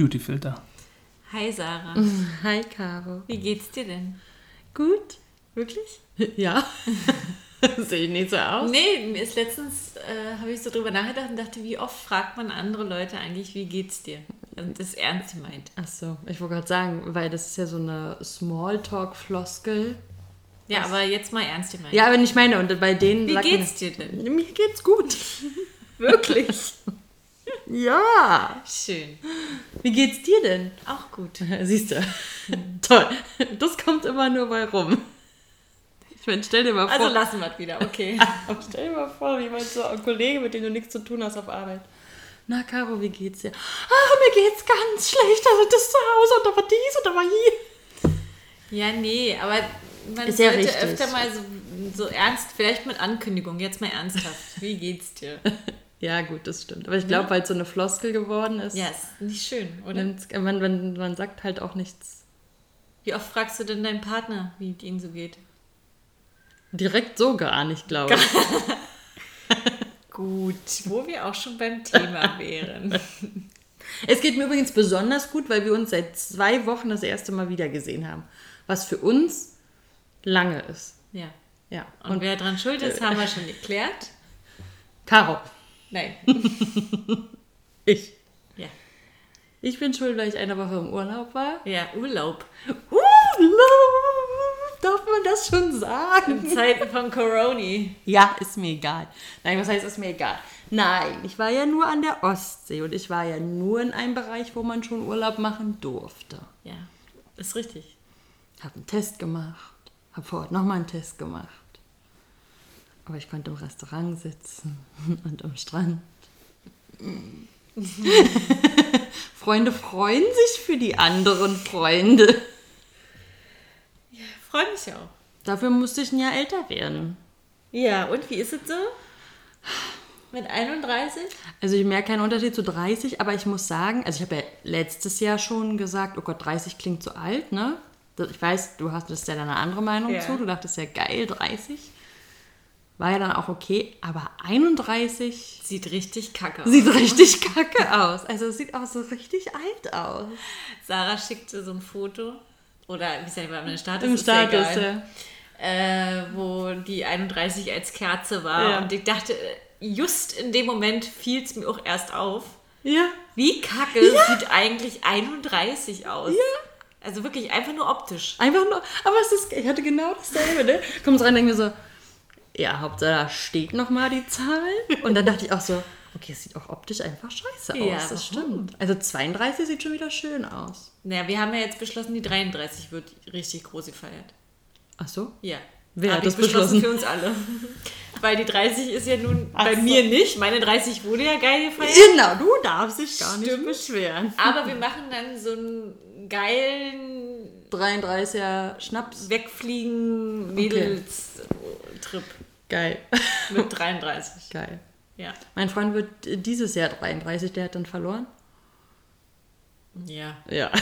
Beautyfilter. Hi Sarah, Hi, Caro. wie geht's dir denn? Gut? Wirklich? Ja. Sehe ich nicht so aus? Nee, mir ist letztens, äh, habe ich so drüber nachgedacht und dachte, wie oft fragt man andere Leute eigentlich, wie geht's dir? Und das ist ernst gemeint. Ach so, ich wollte gerade sagen, weil das ist ja so eine Smalltalk-Floskel. Ja, aber jetzt mal ernst gemeint. Ja, aber nicht meine. Und bei denen Wie sagt man- geht's dir denn? Mir geht's gut. Wirklich? Ja. Schön. Wie geht's dir denn? Auch gut. Siehst du. Toll. Das kommt immer nur bei rum. Ich meine, stell dir mal vor. Also lassen wir es wieder, okay. Aber stell dir mal vor, jemand so ein Kollege, mit dem du nichts zu tun hast auf Arbeit. Na, Caro, wie geht's dir? Ah, mir geht's ganz schlecht. Also das zu Hause und da war dies und da war hier. Ja, nee, aber man Ist ja sollte richtig. öfter mal so, so ernst, vielleicht mit Ankündigung, jetzt mal ernsthaft. Wie geht's dir? Ja, gut, das stimmt. Aber ich glaube, weil es so eine Floskel geworden ist, Ja, ist nicht schön, oder? wenn's- man, man, man sagt halt auch nichts Wie oft fragst du denn deinen Partner, wie es ihm so geht? direkt so gar nicht, glaube ich. Gut, wo wir auch schon beim Thema wären. Es geht mir übrigens besonders gut, weil wir uns seit zwei Wochen das erste Mal wieder gesehen haben. Was für uns lange ist. Ja. Ja. Und, wer dran schuld ist, haben wir schon geklärt. Caro, Nein. ich. Ja. Ich bin schuld, weil ich eine Woche im Urlaub war. Ja, Urlaub. Urlaub! Darf man das schon sagen? In Zeiten von Coroni. Ja, ist mir egal. Nein, was heißt, ist mir egal? Nein, ich war ja nur an der Ostsee und ich war ja nur in einem Bereich, wo man schon Urlaub machen durfte. Ja, ist richtig. Hab einen Test gemacht, hab vor Ort nochmal einen Test gemacht. Aber ich konnte im Restaurant sitzen und am Strand. Freunde freuen sich für die anderen Freunde. Freue mich auch. Dafür musste ich ein Jahr älter werden. Ja, und wie ist es so? Mit 31? Also ich merke keinen Unterschied zu 30, aber ich muss sagen, also ich habe ja letztes Jahr schon gesagt, oh Gott, 30 klingt so alt, ne? Ich weiß, du hast das ja eine andere Meinung Ja. zu, du dachtest ja geil, 30. War ja dann auch okay, aber 31 Sieht richtig kacke aus. sieht richtig kacke aus. Also es sieht auch so richtig alt aus. Sarah schickte so ein Foto. Oder wie ist ja bei einem Status? Im ja Status, ja. äh, wo die 31 als Kerze war. Ja. Und ich dachte, just in dem Moment fiel es mir auch erst auf. Ja. Wie kacke sieht eigentlich 31 aus? Also wirklich einfach nur optisch. Einfach nur, aber es ist, ich hatte genau dasselbe, ne? Kommst rein und denke mir so, ja, Hauptsache da steht nochmal die Zahl. Und dann dachte ich auch so, okay, es sieht auch optisch einfach scheiße aus, Ja, das warum? stimmt. Also 32 sieht schon wieder schön aus. Naja, wir haben ja jetzt beschlossen, die 33 wird richtig groß gefeiert. Ach so? Ja. Wer hat das beschlossen? Für uns alle. Weil die 30 ist ja nun Ach bei so. mir nicht. Meine 30 wurde ja geil gefeiert. Genau, du darfst dich gar nicht Stimmt. beschweren. Aber wir machen dann so einen geilen 33er Schnaps. Wegfliegen Mädels-Trip Geil. mit 33. Geil. Ja. Mein Freund wird dieses Jahr 33, der hat dann verloren. Ja. Ja.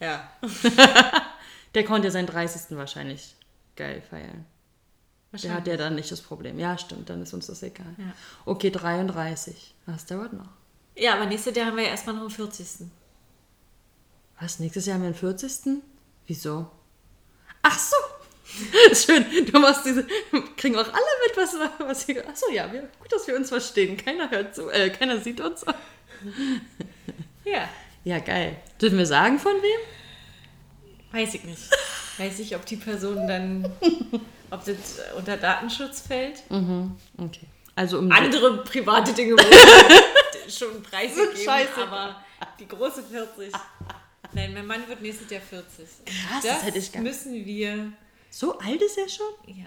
Ja. Der konnte seinen 30. wahrscheinlich geil feiern. Der hat ja dann nicht das Problem. Ja, stimmt, dann ist uns das egal. Ja. Okay, 33. Das dauert noch. Ja, aber nächstes Jahr haben wir ja erstmal noch den 40. Was? Nächstes Jahr haben wir den 40. Wieso? Ach so! Schön, du machst diese. Kriegen auch alle mit, was, was hier. Ach so, ja, wir, gut, dass wir uns verstehen. Keiner hört zu, äh, keiner sieht uns. Ja. Ja, geil. Dürfen wir sagen, von wem? Weiß ich nicht. Weiß ich, ob die Person dann. Ob das unter Datenschutz fällt. Okay. Also um. Andere private Dinge schon preisgegeben, scheiße. aber die große 40. Nein, mein Mann wird nächstes Jahr 40. Krass, das, das hätte ich gar- müssen wir. So alt ist er schon? Ja,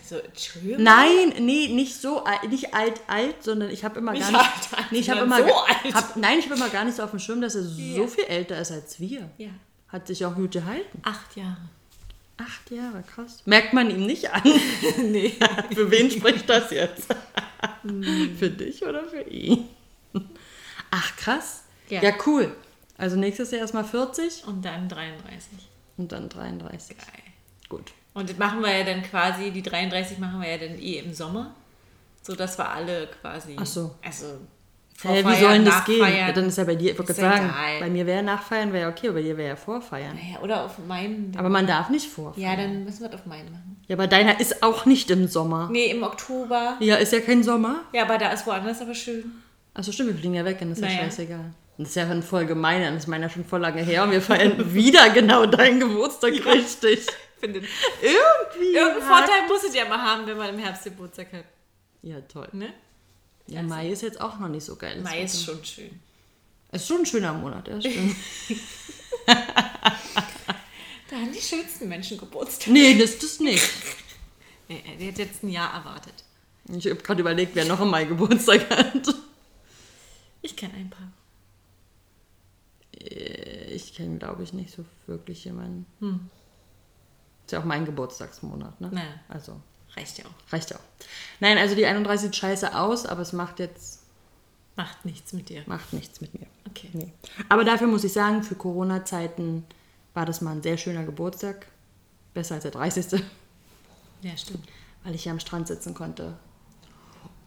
also Entschuldigung. Nein, nee, nicht so alt, nicht alt, alt, sondern ich habe immer Nicht gar nicht. alt, alt, nee, ich habe immer so alt. Hab, nein, ich habe immer gar nicht so auf dem Schirm, dass er so Ja. viel älter ist als wir. Ja, Hat sich auch gut gehalten. acht Jahre. Acht Jahre, krass. Merkt man ihm nicht an. nee. für wen spricht das jetzt? für dich oder für ihn? Ach, krass. Ja. Ja. cool. Also nächstes Jahr erstmal 40 Und dann 33. und dann 33. Geil. Gut. Und das machen wir ja dann quasi, die 33 machen wir ja dann eh im Sommer. So dass wir alle quasi. Ach so. Also wie Vorfeiern, soll denn das gehen? Ja, dann ist ja bei dir, ich wollte sagen, egal. bei mir wäre Nachfeiern wäre ja okay, aber bei dir wäre ja Vorfeiern. Naja, oder auf meinen. Aber man darf nicht vorfeiern. ja, dann müssen wir das auf meinen machen. Ja, aber deiner ist auch nicht im Sommer. Nee, im Oktober. Ja, ist ja kein Sommer. Ja, aber da ist woanders aber schön. Achso, stimmt, wir fliegen ja weg, dann ist ja Naja. scheißegal. Das ist ja dann voll gemein, dann ist meiner schon voll lange her und wir feiern wieder genau deinen Geburtstag richtig. Findet. Irgendwie. Irgendeinen Vorteil muss es ja mal haben, wenn man im Herbst Geburtstag hat. Ja, toll. Ne? Ja, Mai ist jetzt auch noch nicht so geil. Mai ist schon schön. Es ist schon ein schöner Monat, ja, stimmt. Da haben die schönsten Menschen Geburtstag. nee, das ist das nicht. Nee, der hat jetzt ein Jahr erwartet. Ich habe gerade überlegt, wer noch im Mai Geburtstag hat. Ich kenne ein paar. Äh, Ich kenne, glaube ich, nicht so wirklich jemanden. Ist ja auch mein Geburtstagsmonat, ne? Naja. Also, Reicht ja auch. reicht ja auch. Nein, also die 31 sieht scheiße aus, aber es macht jetzt Macht nichts mit dir. macht nichts mit mir. Okay. Nee. Aber dafür muss ich sagen, für Corona-Zeiten war das mal ein sehr schöner Geburtstag. Besser als der 30. Ja, stimmt. Weil ich ja am Strand sitzen konnte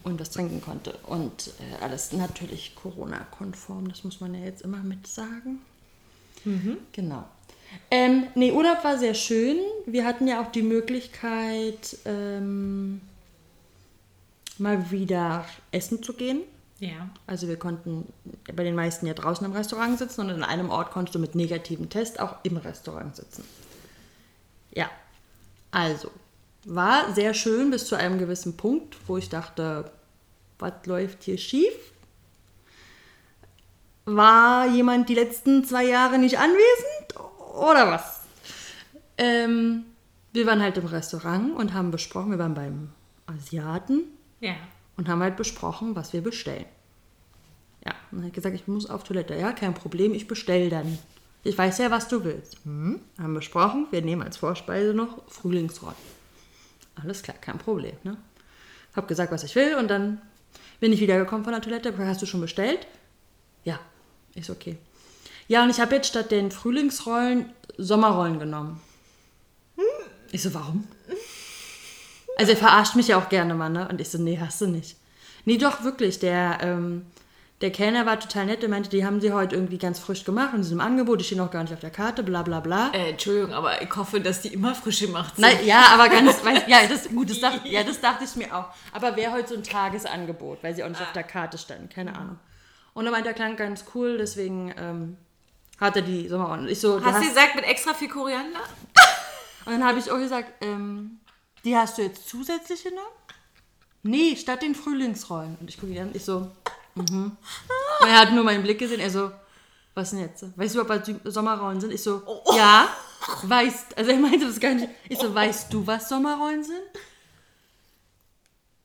und was trinken konnte. Und äh, alles natürlich Corona-konform, das muss man ja jetzt immer mit sagen. Genau. Ähm, nee, Urlaub war sehr schön. Wir hatten ja auch die Möglichkeit, ähm, mal wieder essen zu gehen. Ja. Also wir konnten bei den meisten ja draußen im Restaurant sitzen und in einem Ort konntest du mit negativem Test auch im Restaurant sitzen. Ja, also war sehr schön bis zu einem gewissen Punkt, wo ich dachte, was läuft hier schief? War jemand die letzten zwei Jahre nicht anwesend oder was? Ähm, wir waren halt im Restaurant und haben besprochen, wir waren beim Asiaten Ja. und haben halt besprochen, was wir bestellen. Ja, und dann hat gesagt, ich muss auf Toilette. Ja, kein Problem, ich bestell dann. Ich weiß ja, was du willst. Hm? Haben besprochen, wir nehmen als Vorspeise noch Frühlingsrollen. Alles klar, kein Problem. Ne? Hab gesagt, was ich will und dann bin ich wiedergekommen von der Toilette. Hast du schon bestellt? Ja, ist okay. Ja, und ich habe jetzt statt den Frühlingsrollen Sommerrollen genommen. Ich so, warum? Also er verarscht mich ja auch gerne mal, ne? Und ich so, nee, hast du nicht. Nee, doch, wirklich. Der, ähm, der Kellner war total nett. Der meinte, die haben sie heute irgendwie ganz frisch gemacht und sie sind im Angebot, die stehen noch gar nicht auf der Karte, bla bla bla. Äh, Entschuldigung, aber ich hoffe, dass die immer frisch gemacht sind. Nein, ja, aber ganz, weiß, ja, das, gut, das dachte, ja, das dachte ich mir auch. Aber wäre heute so ein Tagesangebot, weil sie auch nicht auf der Karte standen, keine Ahnung. Und er meinte, der klang ganz cool, deswegen ähm, hat er die Sommerrollen. Und ich so, Hast du hast, gesagt mit extra viel Koriander? und dann habe ich auch gesagt, ähm, die hast du jetzt zusätzlich genommen? Nee, statt den Frühlingsrollen. Und ich gucke ihn an, ich so, mhm. Und er hat nur meinen Blick gesehen, er so, was denn jetzt? Weißt du, ob das Sommerrollen sind? Ich so, ja, weißt, also er meinte das gar nicht. Ich so, weißt du, was Sommerrollen sind?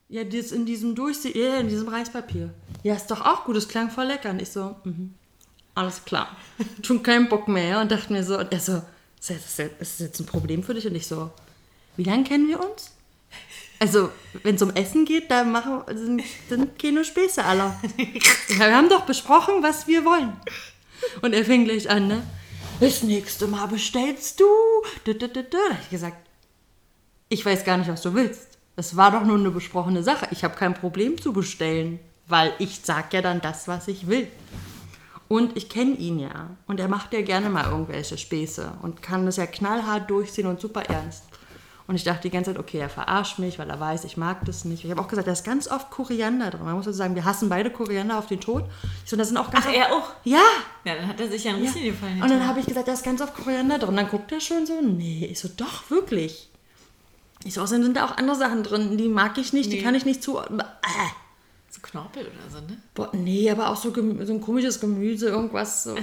Ja, das in diesem Durchseh, ja, in diesem Reispapier. Ja, ist doch auch gut, das klang voll lecker. Und ich so, mhm. Alles klar. Schon keinen Bock mehr. Und dachte mir so, und er so, ist das, jetzt, ein Problem für dich? Und ich so, wie lange kennen wir uns? Also, wenn es um Essen geht, da machen, sind, sind keine Späße alle. Ja, wir haben doch besprochen, was wir wollen. Und er fing gleich an, ne? Das nächste Mal bestellst du. Da, da, da, da. Da ich gesagt, ich weiß gar nicht, was du willst. Es war doch nur eine besprochene Sache. Ich habe kein Problem zu bestellen, weil ich sag ja dann das, was ich will. Und ich kenne ihn ja. Und er macht ja gerne mal irgendwelche Späße und kann das ja knallhart durchziehen und super ernst. Und ich dachte die ganze Zeit, okay, er verarscht mich, weil er weiß, ich mag das nicht. Ich habe auch gesagt, da ist ganz oft Koriander drin. Man muss also sagen, wir hassen beide Koriander auf den Tod. Ich so, da sind auch ganz Ach, oft, er auch? Ja, Ja, dann hat er sich ja ein ja. bisschen gefallen. Und dann habe ich gesagt, da ist ganz oft Koriander drin. Dann guckt er schon so, nee. Ich so, doch, wirklich. Ich so, außerdem sind da auch andere Sachen drin, die mag ich nicht, die Nee. kann ich nicht zu. Äh. So Knorpel oder so, ne? Boah, nee, aber auch so, so ein komisches Gemüse, irgendwas. So.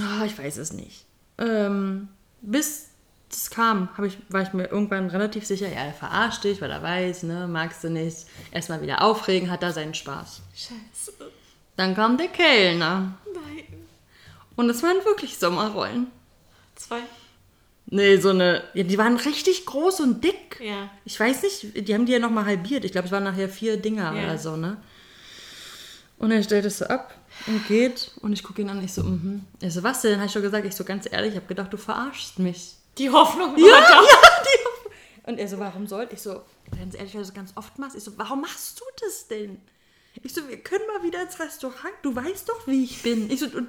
Ah, ich weiß es nicht. Ähm, bis das kam, ich, war ich mir irgendwann relativ sicher, ja, er verarscht dich, weil er weiß, ne, magst du nicht. Erstmal wieder aufregen, hat er seinen Spaß. Scheiße. Dann kam der Kellner. Nein. Und es waren wirklich Sommerrollen. Zwei? Nee, so eine. Ja, die waren richtig groß und dick. Ja. Ich weiß nicht, die haben die ja nochmal halbiert. Ich glaube, es waren nachher vier Dinger Ja. oder so, ne? Und er stellt es so ab und geht. Und ich gucke ihn an, ich so, mhm. Er so, was denn? Habe ich schon gesagt, ich so ganz ehrlich, ich habe gedacht, du verarschst mich. Die Hoffnung war Ja, da. ja, die. Und er so, warum soll ich so, ganz ehrlich, weil du das ganz oft machst. Ich so, warum machst du das denn? Ich so, wir können mal wieder ins Restaurant. Du weißt doch, wie ich bin. Ich so, und,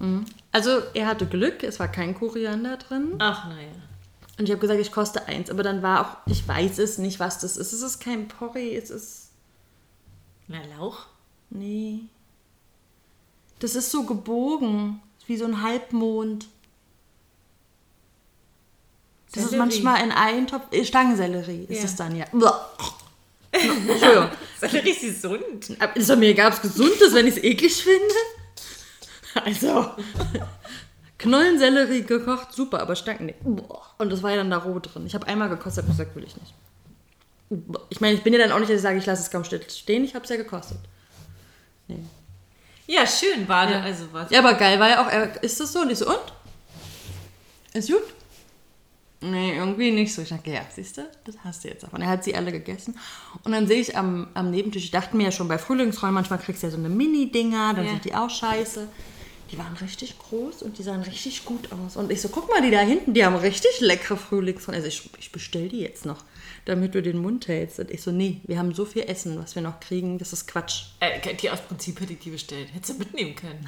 Mhm. also er hatte Glück, es war kein Koriander drin. Ach, naja. Und ich habe gesagt, ich koste eins. Aber dann war auch, ich weiß es nicht, was das ist. Es ist kein Porree, es ist, Na, Lauch? nee. Das ist so gebogen, wie so ein Halbmond. Das ist Sellerie. manchmal in einen Topf, äh, Stangensellerie ist Ja. es dann, ja. Entschuldigung. Sellerie ist gesund. Ist doch mir egal, ob es gesund ist, wenn ich es eklig finde. Also. Knollensellerie gekocht, super, aber Stangen nicht. Und das war ja dann da roh drin. Ich habe einmal gekostet, hab gesagt, will ich nicht. Ich meine, ich bin ja dann auch nicht, dass ich sage, ich lasse es kaum stehen. Ich habe es ja gekostet. Nee. Ja, schön war Ja. also was. Ja, aber geil war ja auch, er- ist das so? Und ich so, und? Ist gut? Nee, irgendwie nicht so. Ich dachte, ja, siehst du, das hast du jetzt davon. Er hat sie alle gegessen. Und dann sehe ich am, am Nebentisch, ich dachte mir ja schon bei Frühlingsrollen, manchmal kriegst du ja so eine Mini-Dinger, dann Ja. sind die auch scheiße. Die waren richtig groß und die sahen richtig gut aus. Und ich so, guck mal, die da hinten, die haben richtig leckere Frühlingsrollen. Also ich, ich bestell die jetzt noch, damit du den Mund hältst. Und ich so, nee, wir haben so viel Essen, was wir noch kriegen, das ist Quatsch. Äh, die aus Prinzip hätte ich die bestellt. Hättest du mitnehmen können.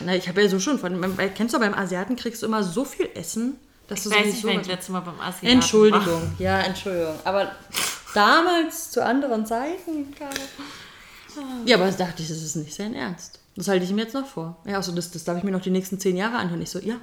Na, ich habe ja so schon von, weil, kennst du, beim Asiaten kriegst du immer so viel Essen, dass du Ich weiß nicht, sowieso wenn ich letztes Mal beim Asiaten war. Entschuldigung, ja, Entschuldigung. Aber damals zu anderen Zeiten. klar. Ja, aber dachte ich, das ist nicht sein Ernst. Das halte ich ihm jetzt noch vor. Ja, also das, das darf ich mir noch die nächsten zehn Jahre anhören. Ich so, ja.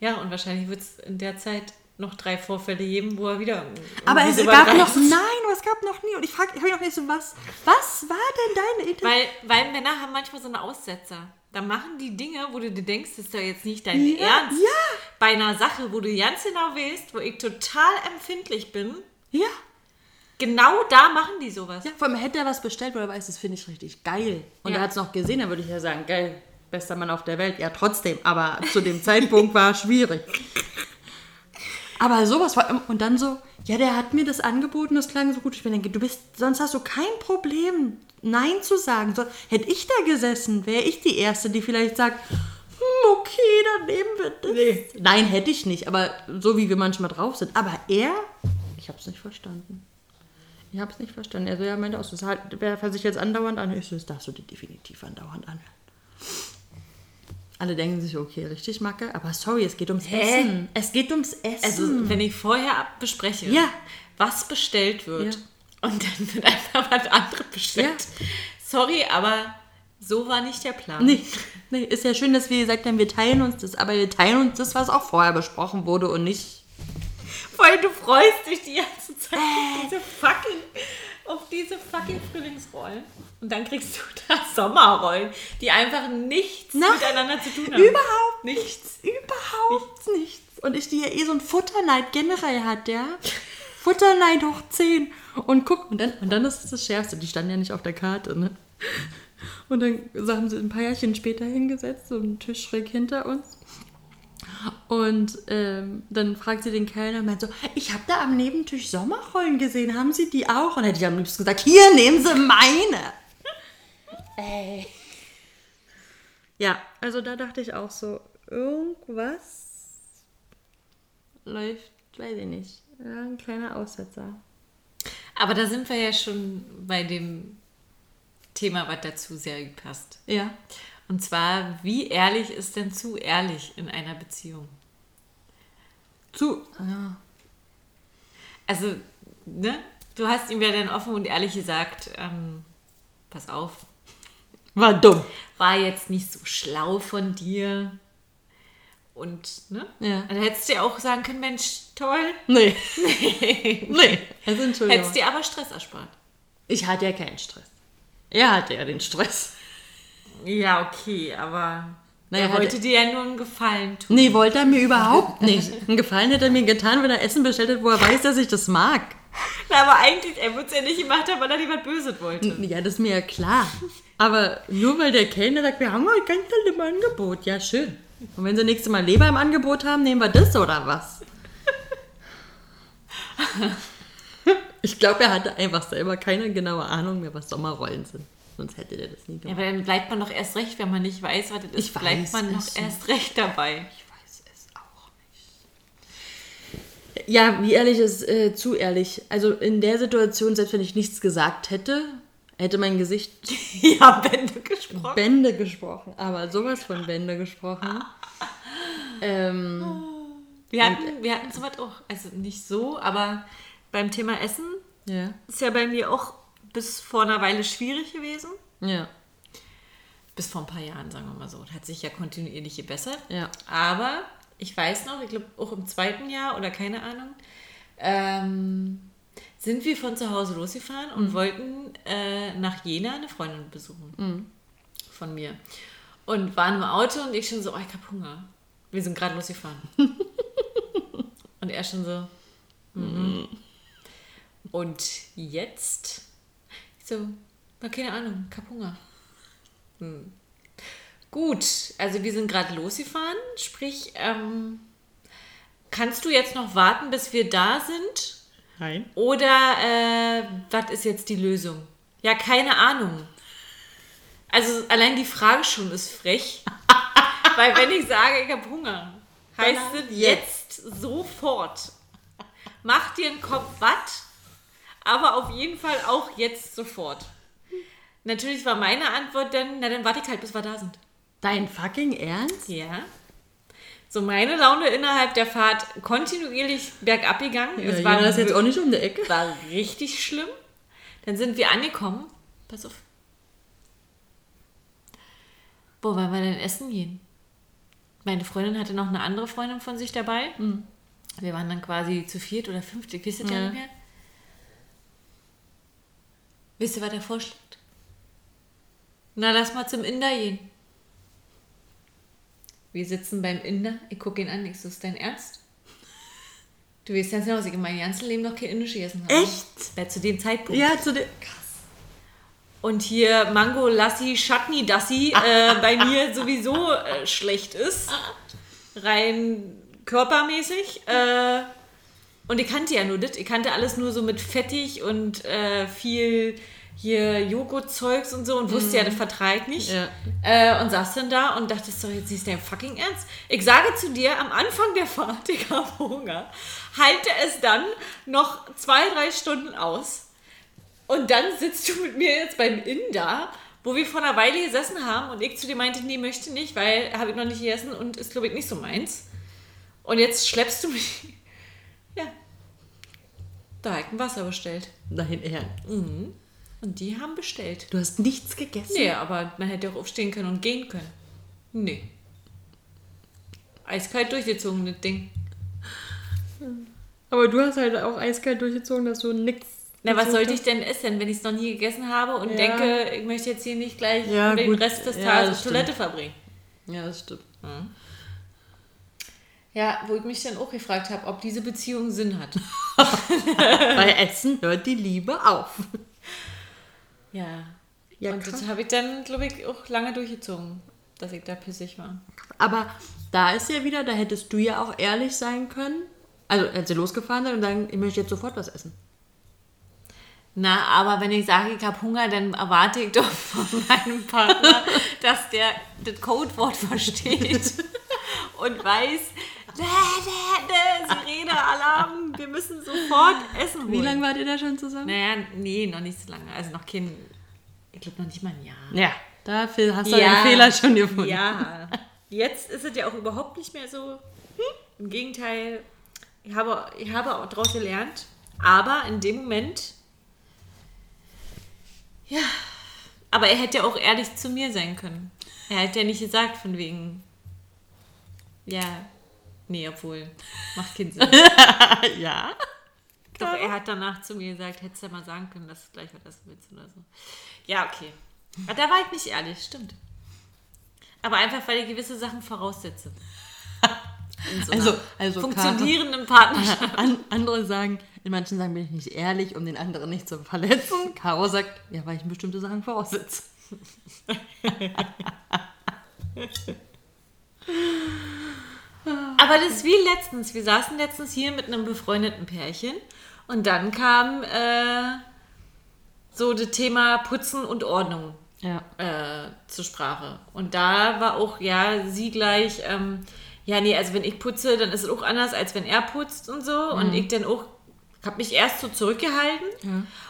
Ja, und wahrscheinlich wird es in der Zeit noch drei Vorfälle geben, wo er wieder. Aber es gab noch, nein, es gab noch nie. Und ich frage ich frag noch nicht so, was, was war denn deine Idee? Weil, weil Männer haben manchmal so eine Aussetzer. Da machen die Dinge, wo du dir denkst, das ist doch jetzt nicht dein Ja, Ernst. ja. Bei einer Sache, wo du ganz genau weißt, wo ich total empfindlich bin, ja. genau da machen die sowas. Ja, vor allem hätte er was bestellt, wo er weiß, das finde ich richtig geil. Und Ja. er hat es noch gesehen, dann würde ich ja sagen, geil, bester Mann auf der Welt. Ja, trotzdem, aber zu dem Zeitpunkt war es schwierig. Aber sowas war, und dann so, ja, der hat mir das angeboten, das klang so gut. Ich mir denke, du bist, sonst hast du kein Problem, Nein zu sagen. So, hätte ich da gesessen, wäre ich die Erste, die vielleicht sagt, hm, okay, dann nehmen wir das. Nein, hätte ich nicht, aber so wie wir manchmal drauf sind. Aber er, ich habe es nicht verstanden. Ich habe es nicht verstanden. Also er meinte auch, das halt, wer sich jetzt andauernd anhört, ich so, das darfst du dir definitiv andauernd anhören. Alle denken sich, okay, richtig Macke, aber sorry, es geht ums Hä? Essen. Es geht ums Essen. Also, wenn ich vorher bespreche, Ja. was bestellt wird Ja. und dann wird einfach was anderes bestellt. Sorry, aber so war nicht der Plan. nee, nee, ist ja schön, dass wir gesagt haben, wir teilen uns das, aber wir teilen uns das, was auch vorher besprochen wurde und nicht. Allem, du freust dich die ganze Zeit auf diese fucking, auf diese fucking Frühlingsrollen. Und dann kriegst du da Sommerrollen, die einfach nichts Nein, miteinander zu tun haben. Überhaupt nichts. Überhaupt nichts. Und ich, die ja eh so ein Futterneid generell hat, ja. Futterneid hoch 10. Und guck, und dann, und dann ist es das Schärfste. Die standen ja nicht auf der Karte, ne? Und dann haben sie ein paar Jährchen später hingesetzt, so einen Tisch schräg hinter uns. Und ähm, dann fragt sie den Kellner und meint so, ich habe da am Nebentisch Sommerrollen gesehen, haben Sie die auch? Und hätte ich am liebsten gesagt, hier, nehmen Sie meine. Ey. Ja, also da dachte ich auch so, irgendwas läuft, weiß ich nicht. Ja, ein kleiner Aussetzer. Aber da sind wir ja schon bei dem Thema, was dazu sehr gut passt. Ja. Und zwar, wie ehrlich ist denn zu ehrlich in einer Beziehung? Zu. Ja. Also, ne? Du hast ihm ja dann offen und ehrlich gesagt, ähm, pass auf, War dumm. war jetzt nicht so schlau von dir. Und, ne? Ja. Dann hättest du ja auch sagen können, Mensch, toll. Nee. nee. Also Entschuldigung. Hättest dir aber Stress erspart. Ich hatte ja keinen Stress. Er hatte ja den Stress. Ja, okay, aber Naja, er wollte dir ja nur einen Gefallen tun. Nee, wollte er mir überhaupt nicht. Einen Gefallen hätte er mir getan, wenn er Essen bestellt hat, wo er weiß, dass ich das mag. Na, aber eigentlich, er würde es ja nicht gemacht haben, weil er jemand Böses wollte. Ja, das ist mir ja klar. Aber nur weil der Kellner sagt, wir haben heute ganz im Angebot. Ja, schön. Und wenn sie nächstes Mal Leber im Angebot haben, nehmen wir das oder was? Ich glaube, er hatte einfach selber keine genaue Ahnung mehr, was Sommerrollen sind. Sonst hätte der das nie Ja, gemacht. aber dann bleibt man doch erst recht, wenn man nicht weiß, was das ist, Ich bleibt man noch erst recht dabei. Ich weiß es auch nicht. Ja, wie ehrlich ist äh, zu ehrlich. Also in der Situation, selbst wenn ich nichts gesagt hätte, hätte mein Gesicht ja, Bände gesprochen. Bände gesprochen, aber sowas von Bände gesprochen. Ähm, Wir hatten, wir hatten sowas auch. Also nicht so, aber beim Thema Essen ja, ist ja bei mir auch bis vor einer Weile schwierig gewesen. ja, Bis vor ein paar Jahren, sagen wir mal so. Hat sich ja kontinuierlich gebessert. ja. Aber ich weiß noch, ich glaube auch im zweiten Jahr oder keine Ahnung, ähm, sind wir von zu Hause losgefahren und wollten äh, nach Jena eine Freundin besuchen. Von mir. Und waren im Auto und ich schon so, oh, ich hab Hunger. Wir sind gerade losgefahren. und er schon so, mhm. Und jetzt? So, na, keine Ahnung, ich hab Hunger. Hm. Gut, also wir sind gerade losgefahren, sprich, ähm, kannst du jetzt noch warten, bis wir da sind? Nein. Oder äh, was ist jetzt die Lösung? Ja, keine Ahnung. Also allein die Frage schon ist frech. Weil wenn ich sage, ich habe Hunger, heißt es jetzt sofort. Mach dir einen Kopf was, aber auf jeden Fall auch jetzt sofort. Natürlich war meine Antwort dann, na dann warte ich halt, bis wir da sind. Dein fucking Ernst? Ja. So meine Laune innerhalb der Fahrt kontinuierlich bergab gegangen. Ja, es Jena ist jetzt auch nicht um die Ecke. war richtig schlimm. Dann sind wir angekommen. Pass auf. Wo wollen wir denn essen gehen? Meine Freundin hatte noch eine andere Freundin von sich dabei. Wir waren dann quasi zu viert oder fünft, ich weiß es ja Ja. nicht mehr. Wisst ihr, was er vorschlägt? Na, lass mal zum Inder gehen. Wir sitzen beim Inder, ich gucke ihn an, ich so, ist dein Ernst? Du weißt ganz genau, dass ich in meinem ganzen Leben noch kein Indisch gegessen habe. Echt? Ja, zu dem Zeitpunkt. Ja, zu der. Und hier Mango Lassi, Chutney Dassi äh, bei mir sowieso äh, schlecht ist. Rein körpermäßig. Äh, und ich kannte ja nur das. Ich kannte alles nur so mit fettig und äh, viel hier Joghurtzeugs und so und wusste ja, das vertrage ich nicht. Ja. Äh, und saß dann da und dachte, so, jetzt ist dein fucking Ernst. Ich sage zu dir am Anfang der Fahrt, ich habe Hunger. Halte es dann noch zwei, drei Stunden aus. Und dann sitzt du mit mir jetzt beim Inder, wo wir vor einer Weile gesessen haben und ich zu dir meinte, nee, möchte nicht, weil habe ich noch nicht gegessen und ist, glaube ich, nicht so meins. Und jetzt schleppst du mich. Ja. Da habe ich ein Wasser bestellt. Dein Ernst. Und die haben bestellt. Du hast nichts gegessen? Nee, aber man hätte auch aufstehen können und gehen können. Nee. Eiskalt durchgezogen, das Ding. Aber du hast halt auch eiskalt durchgezogen, dass du nichts. Na, was sollte ich denn essen, wenn ich es noch nie gegessen habe und Ja. denke, ich möchte jetzt hier nicht gleich Ja, den gut. Rest des Ja, Tages auf Toilette verbringen? Ja, das stimmt. Ja, wo ich mich dann auch gefragt habe, ob diese Beziehung Sinn hat. Bei Essen hört die Liebe auf. Ja. Ja, und krass. das habe ich dann, glaube ich, auch lange durchgezogen, dass ich da pissig war. Aber da ist ja wieder, da hättest du ja auch ehrlich sein können. Also, als ihr losgefahren seid und sagen, ich möchte jetzt sofort was essen. Na, aber wenn ich sage, ich habe Hunger, dann erwarte ich doch von meinem Partner, dass der das Codewort versteht und weiß, Sirene, Alarm, wir müssen sofort Essen holen. Wie lange wart ihr da schon zusammen? Naja, nee, noch nicht so lange. Also noch kein, ich glaube noch nicht mal ein Jahr. Ja, dafür hast du den Fehler schon gefunden. Ja. Jetzt ist es ja auch überhaupt nicht mehr so. Hm? Im Gegenteil, ich habe, ich habe auch daraus gelernt. Aber in dem Moment, ja, aber er hätte ja auch ehrlich zu mir sein können. Er hat ja nicht gesagt von wegen, ja, nee, obwohl, macht keinen Sinn. ja. Doch er hat danach zu mir gesagt, hättest du ja mal sagen können, dass du gleich was essen willst oder so. Ja, okay. Aber da war ich nicht ehrlich, stimmt. Aber einfach, weil ich gewisse Sachen voraussetze. So Also- also funktionierenden Partnerschaft. An, andere sagen, in manchen sagen bin ich nicht ehrlich, um den anderen nicht zu verletzen. Caro sagt, ja, weil ich bestimmte Sachen voraussetze. Aber das ist wie letztens. Wir saßen letztens hier mit einem befreundeten Pärchen und dann kam äh, so das Thema Putzen und Ordnung. Ja. äh, zur Sprache. Und da war auch, ja, sie gleich, ähm, ja, nee, also wenn ich putze, dann ist es auch anders, als wenn er putzt und so. Und ich dann auch, habe mich erst so zurückgehalten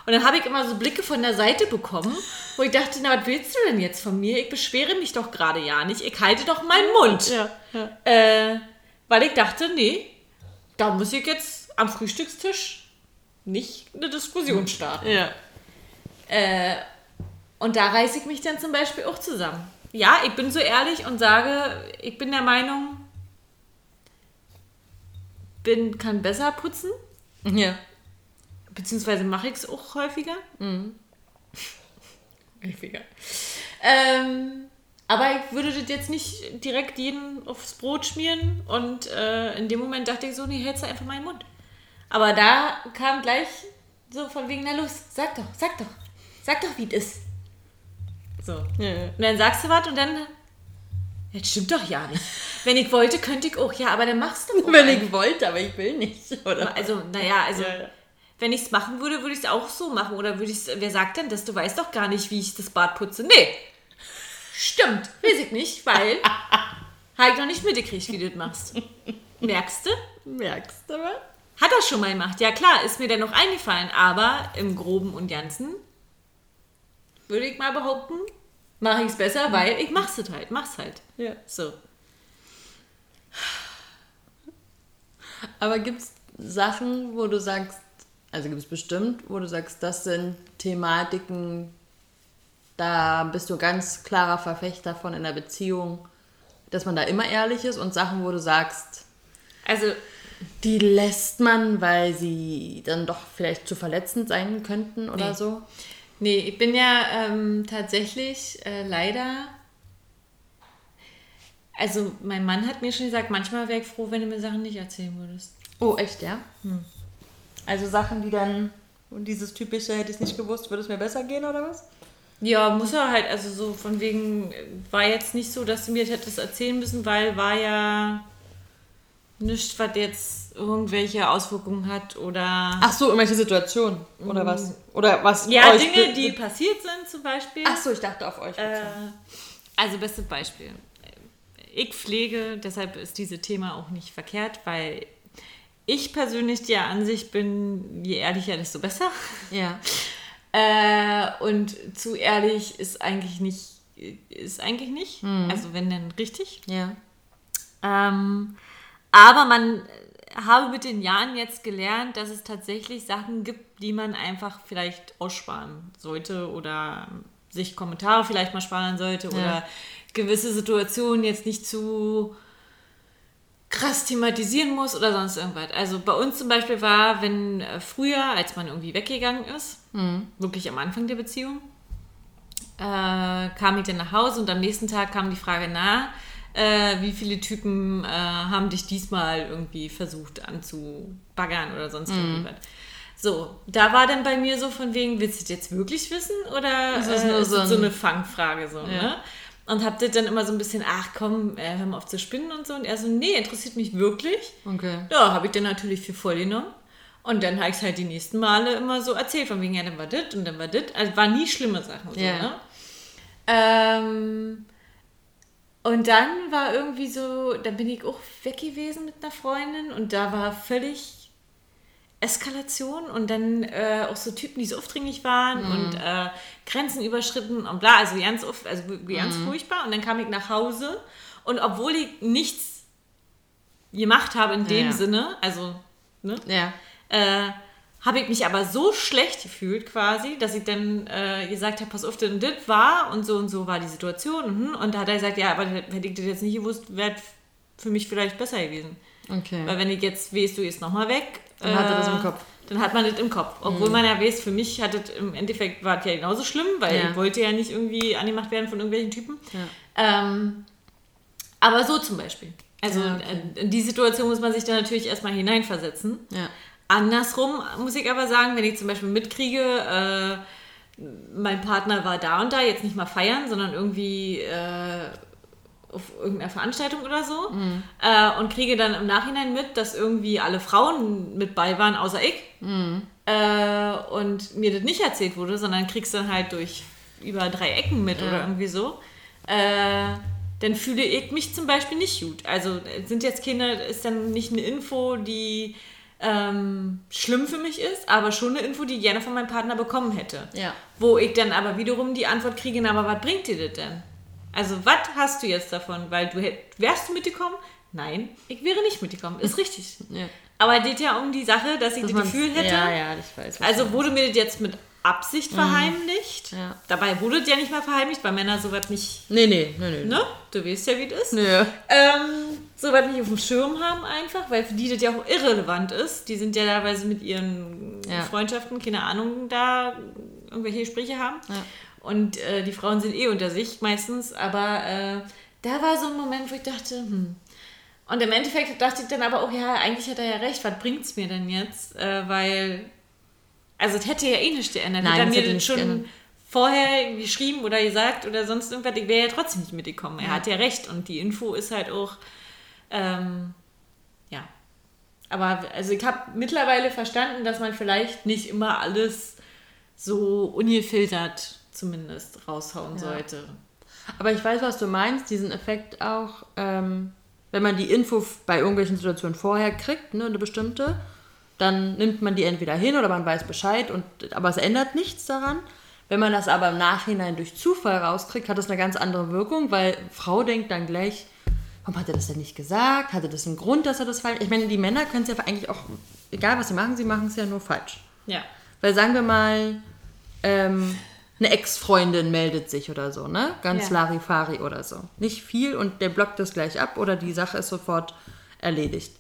und dann habe ich immer so Blicke von der Seite bekommen, wo ich dachte, na, was willst du denn jetzt von mir? Ich beschwere mich doch gerade ja nicht. Ich halte doch meinen Mund. Ja, ja. Äh, weil ich dachte, nee, da muss ich jetzt am Frühstückstisch nicht eine Diskussion starten. Ja. Äh, und da reiße ich mich dann zum Beispiel auch zusammen. Ja, ich bin so ehrlich und sage, ich bin der Meinung, bin, kann besser putzen, Ja. beziehungsweise mache ich es auch häufiger. häufiger. Ähm, aber ich würde das jetzt nicht direkt jeden aufs Brot schmieren und äh, in dem Moment dachte ich so, nee, hältst du einfach meinen Mund. Aber da kam gleich so von wegen, na los, sag doch, sag doch, sag doch, wie es ist. So. Ja, ja. Und dann sagst du was und dann. Das stimmt doch ja nicht. Wenn ich wollte, könnte ich auch. Ja, aber dann machst du auch Wenn ich wollte, aber ich will nicht. Oder? Also, naja, also. Ja, ja. Wenn ich es machen würde, würde ich es auch so machen. Oder würde ich. Wer sagt denn das? Du weißt doch gar nicht, wie ich das Bad putze. Nee. Stimmt. Weiß ich nicht, weil. Habe ich noch nicht mitgekriegt, wie du das machst. Merkst du? Merkst du? Hat er schon mal gemacht. Ja, klar, ist mir dann noch eingefallen. Aber im Groben und Ganzen würde ich mal behaupten, mache ich es besser, weil ich mach's es halt. Mach's halt. Ja. So. Aber gibt es Sachen, wo du sagst, also gibt es bestimmt, wo du sagst, das sind Thematiken, da bist du ganz klarer Verfechter von in der Beziehung, dass man da immer ehrlich ist und Sachen, wo du sagst, Also, die lässt man, weil sie dann doch vielleicht zu verletzend sein könnten oder Nee. so. nee, ich bin ja ähm, tatsächlich äh, leider. Also, mein Mann hat mir schon gesagt, manchmal wäre ich froh, wenn du mir Sachen nicht erzählen würdest. Oh, echt, ja? Also Sachen, die dann, und dieses typische, hätte ich es nicht gewusst, würde es mir besser gehen oder was? Ja, muss er halt, also so von wegen, war jetzt nicht so, dass du mir hättest erzählen müssen, weil war ja nichts, was jetzt irgendwelche Auswirkungen hat oder. Ach so, irgendwelche Situationen oder was? Oder was? ja, Dinge, die passiert sind zum Beispiel. Ach so, ich dachte auf euch. Äh, also bestes Beispiel. Ich pflege, deshalb ist dieses Thema auch nicht verkehrt, weil ich persönlich der Ansicht bin, je ehrlicher, desto besser. ja. Äh, und zu ehrlich ist eigentlich nicht, ist eigentlich nicht. Also wenn dann richtig. Ja. Ähm, aber man habe mit den Jahren jetzt gelernt, dass es tatsächlich Sachen gibt, die man einfach vielleicht aussparen sollte oder sich Kommentare vielleicht mal sparen sollte oder gewisse Situationen jetzt nicht zu krass thematisieren muss oder sonst irgendwas. Also bei uns zum Beispiel war, wenn äh, früher, als man irgendwie weggegangen ist, wirklich am Anfang der Beziehung, äh, kam ich dann nach Hause und am nächsten Tag kam die Frage, na, äh, wie viele Typen äh, haben dich diesmal irgendwie versucht anzubaggern oder sonst irgendwas. So, da war dann bei mir so von wegen, willst du das jetzt wirklich wissen oder Ist das äh, nur ist so so ein- eine Fangfrage so, ne? Und hab das dann immer so ein bisschen, ach komm, äh, hör mal auf zu spinnen und so. Und er so, nee, interessiert mich wirklich. Okay. Ja, habe ich dann natürlich für voll genommen. Und dann habe ich es halt die nächsten Male immer so erzählt, von wegen, ja, dann war das und dann war das. Also war nie schlimme Sachen. So, Ja. ne? ähm, und dann war irgendwie so, dann bin ich auch weg gewesen mit einer Freundin und da war völlig Eskalation und dann äh, auch so Typen, die so aufdringlich waren und äh, Grenzen überschritten und bla, also ganz, oft, also ganz furchtbar. Und dann kam ich nach Hause und obwohl ich nichts gemacht habe in dem Ja. Sinne, also ne, Ja. äh, habe ich mich aber so schlecht gefühlt quasi, dass ich dann äh, gesagt habe, pass auf, denn das war und so und so war die Situation. Und, hm, und da hat er gesagt, ja, aber hätte ich das jetzt nicht gewusst, wäre für mich vielleicht besser gewesen. Okay. Weil wenn ich jetzt weißt, du gehst nochmal weg. Dann hat er das im Kopf. Mhm. Dann hat man das im Kopf. Obwohl man ja weiß, für mich hat es im Endeffekt war es ja genauso schlimm, weil Ja. ich wollte ja nicht irgendwie angemacht werden von irgendwelchen Typen. Ja. Ähm, aber so zum Beispiel. Also Ja, okay. äh, in die Situation muss man sich dann natürlich erstmal hineinversetzen. Andersrum muss ich aber sagen, wenn ich zum Beispiel mitkriege, äh, mein Partner war da und da, jetzt nicht mal feiern, sondern irgendwie äh, auf irgendeiner Veranstaltung oder so äh, und kriege dann im Nachhinein mit, dass irgendwie alle Frauen mit bei waren, außer ich. Äh, und mir das nicht erzählt wurde, sondern kriegst dann halt durch über drei Ecken mit oder irgendwie so. Äh, dann fühle ich mich zum Beispiel nicht gut. Also sind jetzt Kinder, ist dann nicht eine Info, die ähm, schlimm für mich ist, aber schon eine Info, die ich gerne von meinem Partner bekommen hätte. Ja. Wo ich dann aber wiederum die Antwort kriege, na, aber was bringt dir das denn? Also, was hast du jetzt davon? Weil du wärst du mitgekommen? Nein, ich wäre nicht mitgekommen. Ist richtig. Ja. Aber es geht ja um die Sache, dass ich das Gefühl hätte, Ja, ja, ich weiß. also wurde mir das jetzt mit Absicht verheimlicht. Ja. Dabei wurde es ja nicht mal verheimlicht, weil Männer sowas nicht. Nee, nee, nee, nee. ne? Du weißt ja, wie das ist. Nö. Ähm, sowas nicht auf dem Schirm haben einfach, weil für die das ja auch irrelevant ist. Die sind ja teilweise mit ihren Ja. Freundschaften, keine Ahnung, da irgendwelche Gespräche haben. Ja. Und äh, die Frauen sind eh unter sich meistens, aber äh, da war so ein Moment, wo ich dachte, hm. Und im Endeffekt dachte ich dann aber auch, ja, eigentlich hat er ja recht, was bringt's mir denn jetzt? Äh, weil, also es hätte ja eh nichts geändert. Nein, hätte er mir das schon geändert. vorher geschrieben oder gesagt oder sonst irgendwas, ich wäre ja trotzdem nicht mitgekommen. Er hat ja recht und die Info ist halt auch, ähm, ja. Aber also ich habe mittlerweile verstanden, dass man vielleicht nicht immer alles so ungefiltert zumindest raushauen sollte. Aber ich weiß, was du meinst, diesen Effekt auch, ähm, wenn man die Info bei irgendwelchen Situationen vorher kriegt, ne, eine bestimmte, dann nimmt man die entweder hin oder man weiß Bescheid, und, aber es ändert nichts daran. Wenn man das aber im Nachhinein durch Zufall rauskriegt, hat das eine ganz andere Wirkung, weil Frau denkt dann gleich, warum hat er das denn nicht gesagt? Hatte das einen Grund, dass er das falsch... Ich meine, die Männer können es ja eigentlich auch, egal was sie machen, sie machen es ja nur falsch. Ja. Weil sagen wir mal, ähm, eine Ex-Freundin meldet sich oder so, ne? Ganz Ja. Larifari oder so. Nicht viel und der blockt das gleich ab oder die Sache ist sofort erledigt.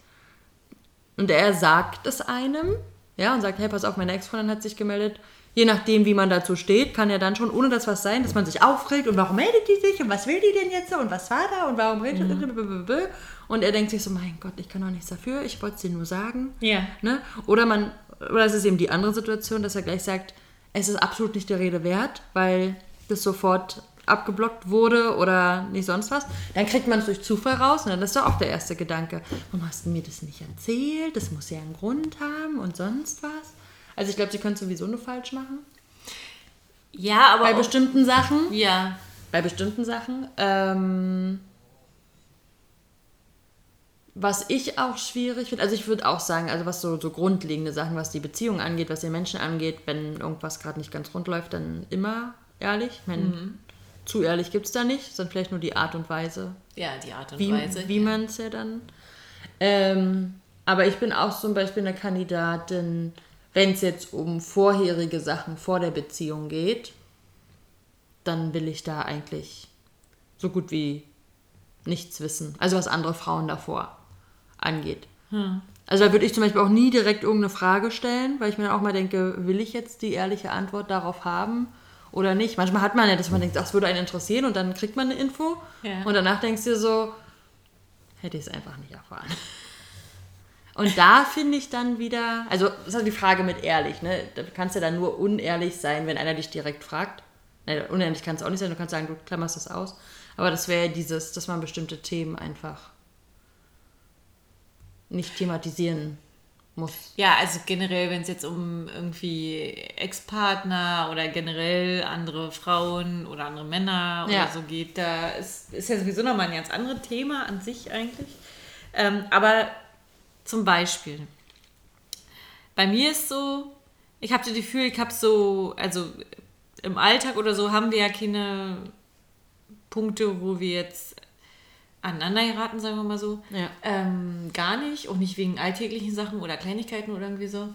Und er sagt es einem, ja, und sagt, hey, pass auf, meine Ex-Freundin hat sich gemeldet. Je nachdem, wie man dazu steht, kann ja dann schon, ohne dass was sein, dass man sich aufregt und warum meldet die sich und was will die denn jetzt so und was war da und warum redet Mhm. Und er denkt sich so, mein Gott, ich kann doch nichts dafür, ich wollte es dir nur sagen. Ja. Ne? Oder man, oder es ist eben die andere Situation, dass er gleich sagt, es ist absolut nicht der Rede wert, weil das sofort abgeblockt wurde oder nicht sonst was. Dann kriegt man es durch Zufall raus und dann ist doch auch der erste Gedanke, warum hast du mir das nicht erzählt? Das muss ja einen Grund haben und sonst was. Also ich glaube, sie können es sowieso nur falsch machen. Ja, aber Bei bestimmten Sachen. ja. Bei bestimmten Sachen. Ähm, was ich auch schwierig finde, also ich würde auch sagen, also was so, so grundlegende Sachen, was die Beziehung angeht, was den Menschen angeht, wenn irgendwas gerade nicht ganz rund läuft, dann immer ehrlich. Ich meine, zu ehrlich gibt es da nicht, sondern vielleicht nur die Art und Weise, Ja, die Art und wie, Weise. wie man es ja dann. Ähm, aber ich bin auch zum Beispiel eine Kandidatin, wenn es jetzt um vorherige Sachen vor der Beziehung geht, dann will ich da eigentlich so gut wie nichts wissen. Also was andere Frauen davor angeht. Also da würde ich zum Beispiel auch nie direkt irgendeine Frage stellen, weil ich mir dann auch mal denke, will ich jetzt die ehrliche Antwort darauf haben oder nicht? Manchmal hat man ja, dass man denkt, ach, es würde einen interessieren und dann kriegt man eine Info Ja. und danach denkst du dir so, hätte ich es einfach nicht erfahren. Und da finde ich dann wieder, also das ist halt die Frage mit ehrlich, ne? Da kannst du dann nur unehrlich sein, wenn einer dich direkt fragt. Ne, unehrlich kann es auch nicht sein, du kannst sagen, du klammerst das aus. Aber das wäre dieses, dass man bestimmte Themen einfach nicht thematisieren muss. Ja, also generell, wenn es jetzt um irgendwie Ex-Partner oder generell andere Frauen oder andere Männer oder Ja. so geht, da ist, ist ja sowieso nochmal ein ganz anderes Thema an sich eigentlich. Ähm, aber zum Beispiel, bei mir ist so, ich habe das Gefühl, ich habe so, also im Alltag oder so haben wir ja keine Punkte, wo wir jetzt aneinander geraten, sagen wir mal so. Ja. Ähm, gar nicht, auch nicht wegen alltäglichen Sachen oder Kleinigkeiten oder irgendwie so.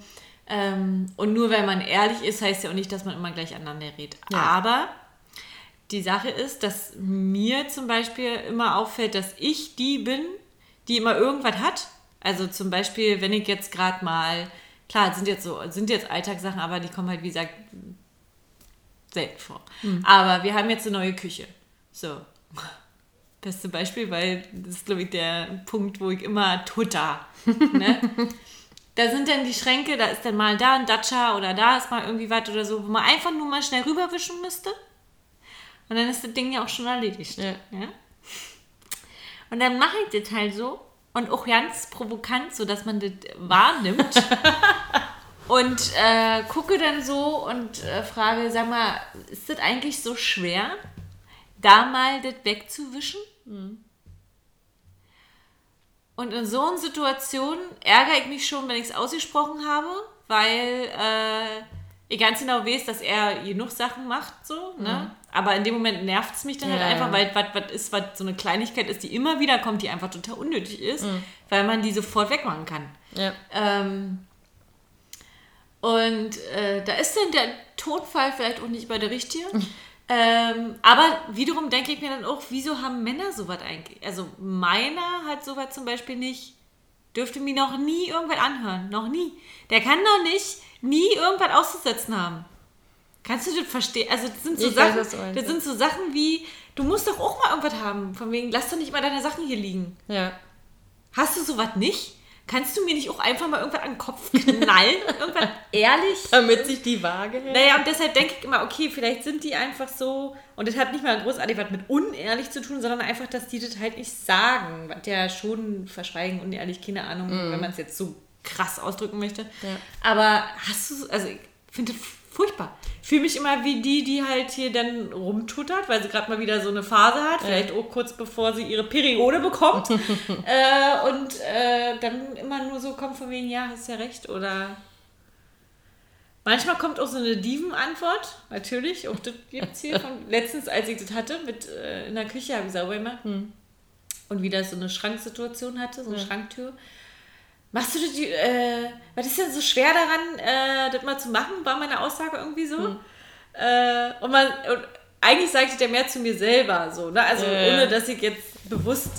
Ähm, und nur weil man ehrlich ist, heißt ja auch nicht, dass man immer gleich aneinander redet. Ja. Aber die Sache ist, dass mir zum Beispiel immer auffällt, dass ich die bin, die immer irgendwas hat. Also zum Beispiel, wenn ich jetzt gerade mal, klar, es sind jetzt so, sind jetzt Alltagssachen, aber die kommen halt, wie gesagt, selten vor. Aber wir haben jetzt eine neue Küche. So. Beste Beispiel, weil das ist, glaube ich, der Punkt, wo ich immer Tutter. Ne? da sind dann die Schränke, da ist dann mal da ein Dacia oder da ist mal irgendwie was oder so, wo man einfach nur mal schnell rüberwischen müsste. Und dann ist das Ding ja auch schon erledigt. Ja. Ja? Und dann mache ich das halt so und auch ganz provokant, so dass man das wahrnimmt. und äh, gucke dann so und äh, frage, sag mal, ist das eigentlich so schwer, da mal das wegzuwischen? Und Und in so einer Situation ärgere ich mich schon, wenn ich es ausgesprochen habe, weil äh, ich ganz genau weiß, dass er genug Sachen macht, so, ne? Aber in dem Moment nervt es mich dann halt Ja, einfach, ja. weil was ist, was so eine Kleinigkeit ist, die immer wieder kommt, die einfach total unnötig ist, weil man die sofort wegmachen kann. Ja. Ähm, und äh, da ist dann der Tonfall vielleicht auch nicht bei der richtige. ähm, aber wiederum denke ich mir dann auch, wieso haben Männer sowas eigentlich? Also meiner hat sowas zum Beispiel nicht, dürfte mir noch nie irgendwas anhören. Noch nie. Der kann doch nicht nie irgendwas auszusetzen haben. Kannst du das verstehen? Also das sind so Ich weiß, Sachen, meinst, das sind so Sachen wie, du musst doch auch mal irgendwas haben. Von wegen, lass doch nicht mal deine Sachen hier liegen. Ja. Hast du sowas nicht? Kannst du mir nicht auch einfach mal irgendwas an den Kopf knallen? irgendwas ehrlich? Damit sich die Waage hält. Naja, und deshalb denke ich immer, okay, vielleicht sind die einfach so, und das hat nicht mal großartig was mit unehrlich zu tun, sondern einfach, dass die das halt nicht sagen. Was ja schon verschweigen, unehrlich, keine Ahnung, wenn man es jetzt so krass ausdrücken möchte. Ja. Aber hast du, so- also ich finde das furchtbar. Ich fühle mich immer wie die, die halt hier dann rumtuttert, weil sie gerade mal wieder so eine Phase hat, vielleicht auch kurz bevor sie ihre Periode bekommt. äh, und äh, dann immer nur so kommt von wegen, ja, hast ja recht, oder Manchmal kommt auch so eine Diven-Antwort, natürlich. Auch das gibt's hier. Von, letztens, als ich das hatte, mit, äh, in der Küche habe ich sauber gemacht und wieder so eine Schranksituation hatte, so eine Schranktür. Machst du das, die, äh, was ist denn so schwer daran, äh, das mal zu machen? War meine Aussage irgendwie so? Äh, und man, und eigentlich sagte ich ja mehr zu mir selber so, ne? Also ohne, dass ich jetzt bewusst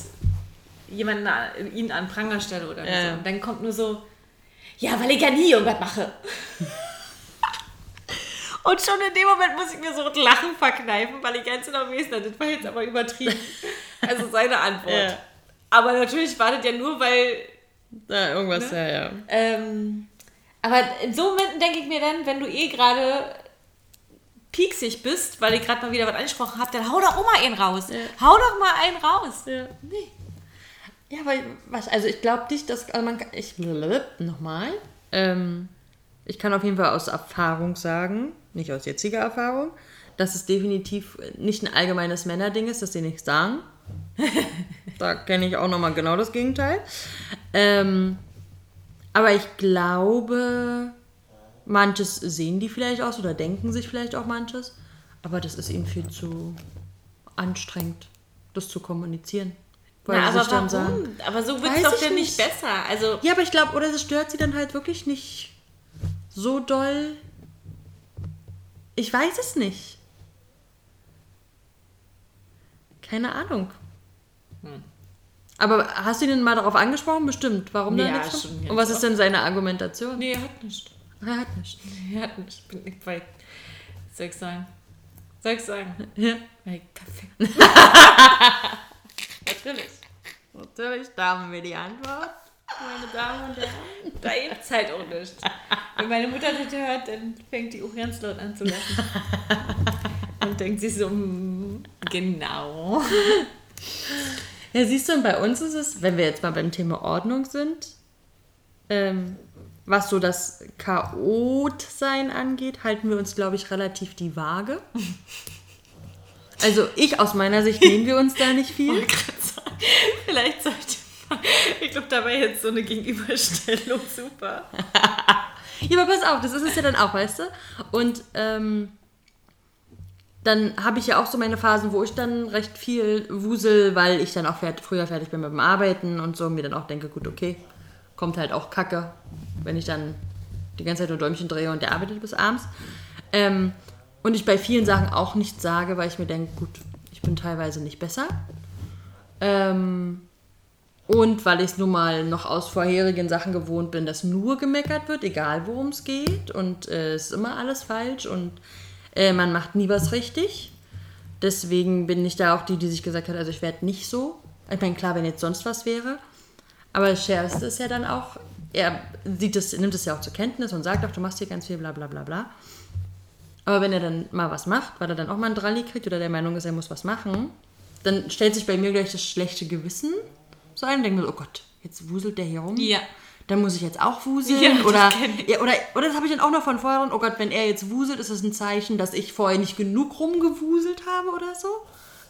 jemanden, an- ihn an Pranger stelle oder so. Und dann kommt nur so, ja, weil ich ja nie irgendwas mache. Und schon in dem Moment muss ich mir so ein Lachen verkneifen, weil ich ganz genau weiß, das war jetzt aber übertrieben. Also seine Antwort. Ja. Aber natürlich war das ja nur, weil. Ja, irgendwas, ja, ja. Ähm, aber in so Momenten denke ich mir dann, wenn du eh gerade pieksig bist, weil ich gerade mal wieder was angesprochen habe, dann hau doch auch mal einen raus. Hau doch mal einen raus. Ja. Nee. Ja, weil, was, also ich glaube nicht, dass, also man kann, ich, nochmal, ähm, ich kann auf jeden Fall aus Erfahrung sagen, nicht aus jetziger Erfahrung, dass es definitiv nicht ein allgemeines Männerding ist, dass sie nichts sagen. da kenne ich auch nochmal genau das Gegenteil. Ähm, aber ich glaube, manches sehen die vielleicht aus oder denken sich vielleicht auch manches, aber das ist ihnen viel zu anstrengend, das zu kommunizieren. Weil Na, sie aber dann warum? sagen, aber so wird es doch dann nicht besser. Also, ja, aber ich glaube, oder es stört sie dann halt wirklich nicht so doll. Ich weiß es nicht. Keine Ahnung. Aber hast du ihn denn mal darauf angesprochen? Bestimmt. Warum Ja, da nichts? schon Und was ist denn seine Argumentation? nee, er hat nicht. Er hat nicht. Er hat nicht. Bin nicht bei. Soll ich sagen? Soll ich sagen? Ja. Weil ich perfekt. Natürlich. Natürlich, da haben wir die Antwort. Meine Damen und Herren. Da gibt's halt auch nichts. Wenn meine Mutter das hört, dann fängt die auch ganz laut an zu lachen. Und denkt sich so, mm, genau. Ja, siehst du, und bei uns ist es, wenn wir jetzt mal beim Thema Ordnung sind, ähm, was so das Chaot-Sein angeht, halten wir uns, glaube ich, relativ die Waage. Also ich aus meiner Sicht nehmen wir uns da nicht viel. Vielleicht sollte man. Ich glaube, da war jetzt so eine Gegenüberstellung super. Ja, aber pass auf, das ist es ja dann auch, weißt du? Und ähm, dann habe ich ja auch so meine Phasen, wo ich dann recht viel wusel, weil ich dann auch fert früher fertig bin mit dem Arbeiten und so und mir dann auch denke, gut, okay, kommt halt auch Kacke, wenn ich dann die ganze Zeit nur Däumchen drehe und der arbeitet bis abends. Ähm, und ich bei vielen Sachen auch nichts sage, weil ich mir denke, gut, ich bin teilweise nicht besser. Ähm, und weil ich es nun mal noch aus vorherigen Sachen gewohnt bin, dass nur gemeckert wird, egal worum es geht. Und äh, es ist immer alles falsch und äh, man macht nie was richtig. Deswegen bin ich da auch die, die sich gesagt hat, also ich werde nicht so. Ich meine, klar, wenn jetzt sonst was wäre. Aber das Schärfste ist ja dann auch, er sieht es, nimmt es ja auch zur Kenntnis und sagt auch, du machst hier ganz viel, bla bla bla bla. Aber wenn er dann mal was macht, weil er dann auch mal einen Dralli kriegt oder der Meinung ist, er muss was machen, dann stellt sich bei mir gleich das schlechte Gewissen so ein und denkt mir oh Gott, jetzt wuselt der hier rum. Ja. Dann muss ich jetzt auch wuseln. Ja, oder, ja, oder, oder das habe ich dann auch noch von vorher. Oh Gott, wenn er jetzt wuselt, ist das ein Zeichen, dass ich vorher nicht genug rumgewuselt habe oder so.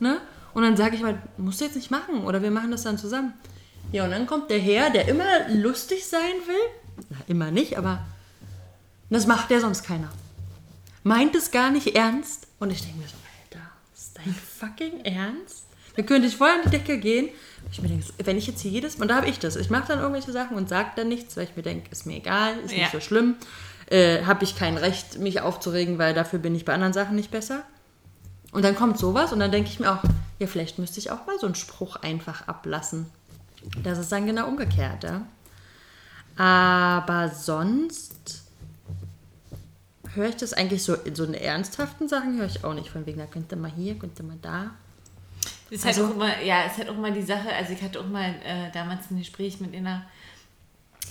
Ne? Und dann sage ich mal, musst du jetzt nicht machen oder wir machen das dann zusammen. Ja, und dann kommt der Herr, der immer lustig sein will. Na, immer nicht, aber das macht ja sonst keiner. Meint es gar nicht ernst. Und ich denke mir so, Alter, ist dein fucking Ernst? Dann könnte ich voll an die Decke gehen. Ich mir denke, wenn ich jetzt hier jedes Mal, und da habe ich das, ich mache dann irgendwelche Sachen und sage dann nichts, weil ich mir denke, ist mir egal, ist Ja. nicht so schlimm. Äh, habe ich kein Recht, mich aufzuregen, weil dafür bin ich bei anderen Sachen nicht besser. Und dann kommt sowas und dann denke ich mir auch, ja, vielleicht müsste ich auch mal so einen Spruch einfach ablassen. Das ist dann genau umgekehrt, ja. Aber sonst höre ich das eigentlich so in so in ernsthaften Sachen höre ich auch nicht. Von wegen, da könnte man hier, könnte man da. Ist halt Also- auch immer, ja, ist halt auch mal die Sache, also ich hatte auch mal äh, damals ein Gespräch mit einer,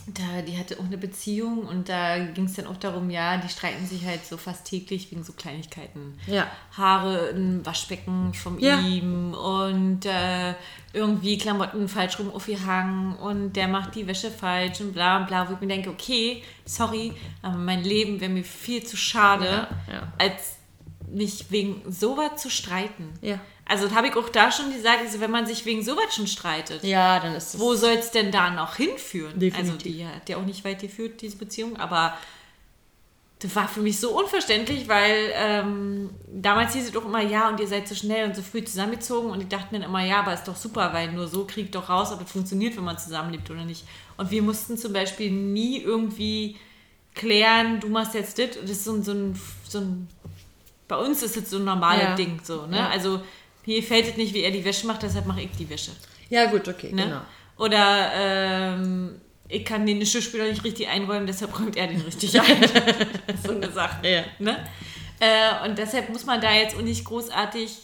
da, die hatte auch eine Beziehung und da ging es dann auch darum, ja, die streiten sich halt so fast täglich wegen so Kleinigkeiten. Ja. Haare im Waschbecken von Ja. ihm und äh, irgendwie Klamotten falsch rum aufgehangen und der macht die Wäsche falsch und bla bla, wo ich mir denke, okay, sorry, aber mein Leben wäre mir viel zu schade, ja. als mich wegen sowas zu streiten. Ja. Also das habe ich auch da schon gesagt, also wenn man sich wegen sowas schon streitet, Ja, dann ist wo soll es denn da noch hinführen? Definitiv. Also die hat ja auch nicht weit geführt, diese Beziehung, aber das war für mich so unverständlich, weil ähm, damals hieß es doch immer, ja, und ihr seid so schnell und so früh zusammengezogen und die dachten dann immer, ja, aber ist doch super, weil nur so kriegt doch raus, ob es funktioniert, wenn man zusammenlebt oder nicht. Und wir mussten zum Beispiel nie irgendwie klären, du machst jetzt das, das ist so ein, so ein, so ein bei uns ist es so ein normales Ja. Ding so, ne? Ja. Also mir gefällt es nicht, wie er die Wäsche macht, deshalb mache ich die Wäsche. ja, gut, okay, Ne? genau. Oder ähm, ich kann den Geschirrspüler nicht richtig einräumen, deshalb räumt er den richtig ein. so eine Sache. Ja. Ne? Äh, und deshalb muss man da jetzt auch nicht großartig.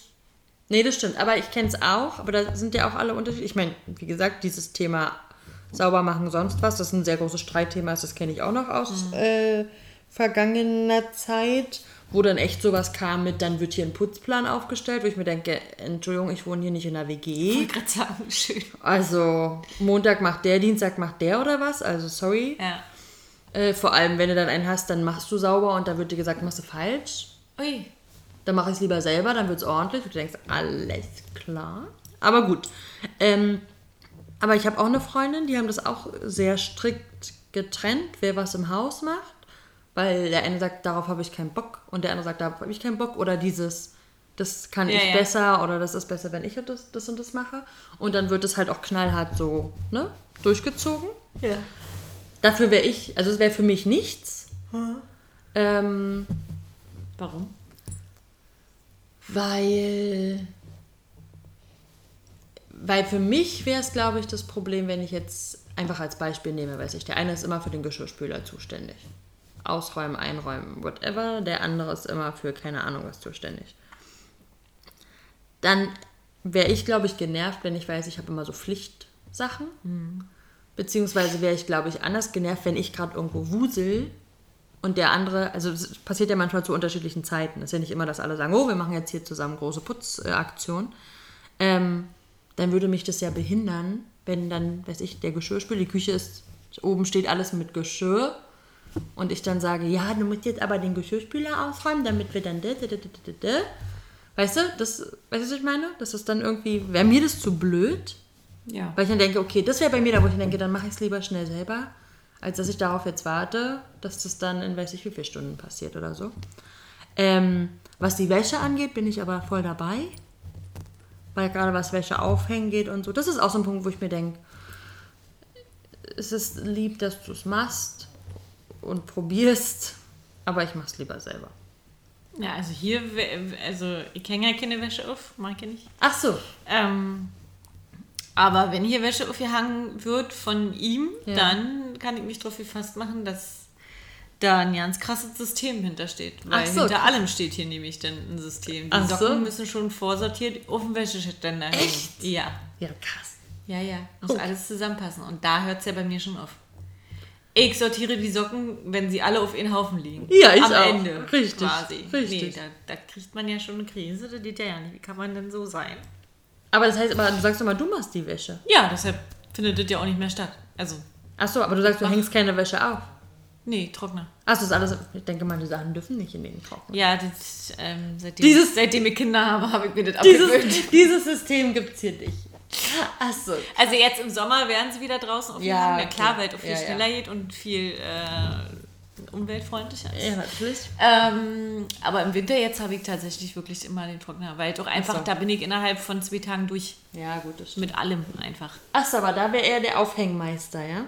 Nee, das stimmt. Aber ich kenne es auch. Aber da sind ja auch alle unterschiedlich. Ich meine, wie gesagt, dieses Thema sauber machen, sonst was, das ist ein sehr großes Streitthema. Das kenne ich auch noch aus äh, vergangener Zeit. Wo dann echt sowas kam mit, dann wird hier ein Putzplan aufgestellt, wo ich mir denke, Entschuldigung, ich wohne hier nicht in einer WG. Ich wollte gerade sagen, schön. Also Montag macht der, Dienstag macht der oder was? Also sorry. Ja. Äh, vor allem, wenn du dann einen hast, dann machst du sauber und da wird dir gesagt, machst du falsch. Ui. Dann mache ich es lieber selber, dann wird es ordentlich. Und du denkst, alles klar. Aber gut. Ähm, aber ich habe auch eine Freundin, die haben das auch sehr strikt getrennt, wer was im Haus macht. Weil der eine sagt, darauf habe ich keinen Bock. Und der andere sagt, darauf habe ich keinen Bock. Oder dieses, das kann Ja, ich ja. besser. Oder das ist besser, wenn ich das, das und das mache. Und dann wird es halt auch knallhart so ne, durchgezogen. Ja. Dafür wäre ich, also es wäre für mich nichts. Ähm, Warum? Weil. Weil für mich wäre es, glaube ich, das Problem, wenn ich jetzt einfach als Beispiel nehme, weiß ich, der eine ist immer für den Geschirrspüler zuständig. Ausräumen, einräumen, whatever. Der andere ist immer für keine Ahnung was zuständig. Dann wäre ich, glaube ich, genervt, wenn ich weiß, ich habe immer so Pflichtsachen. Beziehungsweise wäre ich, glaube ich, anders genervt, wenn ich gerade irgendwo wusel und der andere, also es passiert ja manchmal zu unterschiedlichen Zeiten. Es ist ja nicht immer, dass alle sagen, oh, wir machen jetzt hier zusammen große Putzaktion. Ähm, dann würde mich das ja behindern, wenn dann, weiß ich, der Geschirrspüler, die Küche ist, oben steht alles mit Geschirr und ich dann sage, ja, du musst jetzt aber den Geschirrspüler ausräumen, damit wir dann da, da, da, da, da, da. Weißt du, das, weißt du, was ich meine? Das ist dann irgendwie, wäre mir das zu blöd, Ja. weil ich dann denke, okay, das wäre bei mir da, wo ich denke, dann mache ich es lieber schnell selber, als dass ich darauf jetzt warte, dass das dann in weiß ich wie viele Stunden passiert oder so. Ähm, was die Wäsche angeht, bin ich aber voll dabei. Weil gerade was Wäsche aufhängen geht und so. Das ist auch so ein Punkt, wo ich mir denke, es ist lieb, dass du es machst und probierst, aber ich mache es lieber selber. Ja, also hier, also ich hänge ja keine Wäsche auf, mag ich nicht. Ach so. Ähm, aber wenn hier Wäsche aufgehangen wird von ihm, Ja. dann kann ich mich darauf gefasst machen, dass da ein ganz krasses System hintersteht. Weil Ach so, hinter krass. allem steht hier nämlich dann ein System. Die Ach so. Socken müssen schon vorsortiert auf dem Wäscheständer hängen. Echt? Ja. Ja, krass. Ja, ja. Muss Okay. alles zusammenpassen. Und da hört es ja bei mir schon auf. Ich sortiere die Socken, wenn sie alle auf einen Haufen liegen. Ja, ich Am auch. Ende. Richtig, Quasi. richtig. Nee, da, da kriegt man ja schon eine Krise. Das geht ja ja nicht. Wie kann man denn so sein? Aber das heißt, aber du sagst doch mal, du machst die Wäsche. Ja, deshalb findet das ja auch nicht mehr statt. Also, Ach so, aber du sagst, du hängst keine Wäsche auf. nee, Trockner. Ach, das ist alles. Ich denke mal, die Sachen dürfen nicht in den Trockner. Ja, das, ähm, seitdem, Dieses- seitdem ich Kinder habe, habe ich mir das Dieses, abgewöhnt. dieses System gibt es hier nicht. Achso. Also jetzt im Sommer werden sie wieder draußen auf Ja, ja, klar, okay. weil es auch viel Ja, ja. schneller geht und viel äh, umweltfreundlicher ist. Ja, natürlich. Ähm, aber im Winter jetzt habe ich tatsächlich wirklich immer den Trockner, weil doch einfach, Ach so. da bin ich innerhalb von zwei Tagen durch Ja, gut, das stimmt. mit allem einfach. Achso, aber da wäre er der Aufhängmeister, ja?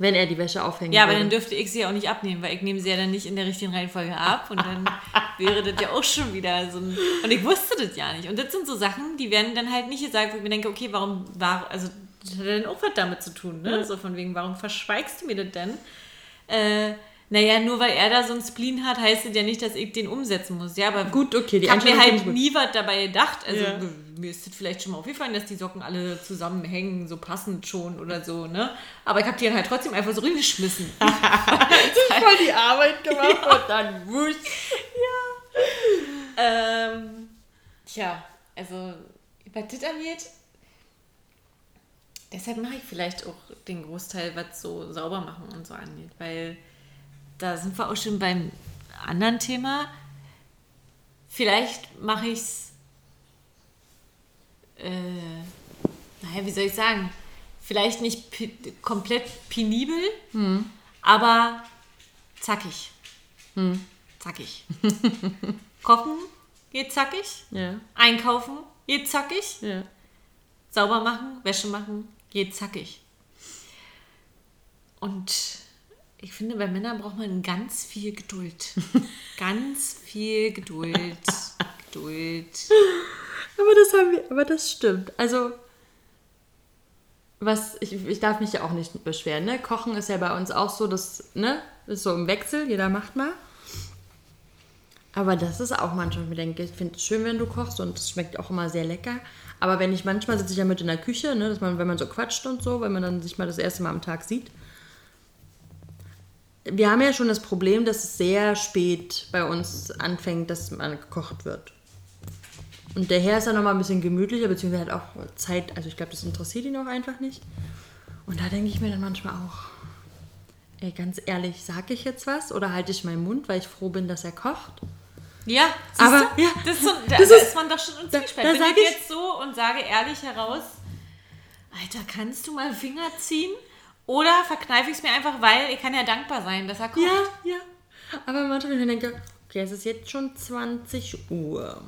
Wenn er die Wäsche aufhängen Ja, aber würde. dann dürfte ich sie ja auch nicht abnehmen, weil ich nehme sie ja dann nicht in der richtigen Reihenfolge ab und dann wäre das ja auch schon wieder so ein... Und ich wusste das ja nicht. Und das sind so Sachen, die werden dann halt nicht gesagt, wo ich mir denke, okay, warum war... Also das hat ja dann auch was damit zu tun, ne? So von wegen, warum verschweigst du mir das denn? Äh, naja, nur weil er da so ein Spleen hat, heißt das ja nicht, dass ich den umsetzen muss. Ja, aber Gut, okay, die ich habe mir halt nie was dabei gedacht. Also Ja. mir ist das vielleicht schon mal aufgefallen, dass die Socken alle zusammenhängen, so passend schon oder so, ne? Aber ich habe die dann halt trotzdem einfach so reingeschmissen. voll die Arbeit gemacht und dann wusch. ähm, tja, also was das angeht, deshalb mache ich vielleicht auch den Großteil, was so sauber machen und so angeht, weil da sind wir auch schon beim anderen Thema. Vielleicht mache ich es, äh, naja, wie soll ich sagen, vielleicht nicht pi komplett penibel, aber zackig. Zackig. Kochen geht zackig. Ja, Einkaufen geht zackig. ja. Sauber machen, Wäsche machen geht zackig. Und ich finde, bei Männern braucht man ganz viel Geduld. ganz viel Geduld. Geduld. Aber das haben wir, aber das stimmt. Also, was, ich, ich darf mich ja auch nicht beschweren, ne? Kochen ist ja bei uns auch so, das, ne? Ist so im Wechsel, jeder macht mal. Aber das ist auch manchmal, ich denke, ich finde es schön, wenn du kochst und es schmeckt auch immer sehr lecker. Aber wenn ich manchmal sitze ich ja mit in der Küche, ne, dass man, wenn man so quatscht und so, wenn man dann sich mal das erste Mal am Tag sieht. Wir haben ja schon das Problem, dass es sehr spät bei uns anfängt, dass man gekocht wird. Und der Herr ist dann nochmal ein bisschen gemütlicher, beziehungsweise hat auch Zeit, also ich glaube, das interessiert ihn auch einfach nicht. Und da denke ich mir dann manchmal auch, ey, ganz ehrlich, sage ich jetzt was oder halte ich meinen Mund, weil ich froh bin, dass er kocht? Ja, Aber, du? ja, das ist so, da, das da ist- ist man doch schon im da- Zwiespalt. da sag ich ich- jetzt so und sage ehrlich heraus, Alter, kannst du mal Finger ziehen? Oder verkneife ich es mir einfach, weil ich kann ja dankbar sein, dass er kocht. Ja, ja. Aber manchmal, wenn ich denke, okay, es ist jetzt schon 20 Uhr.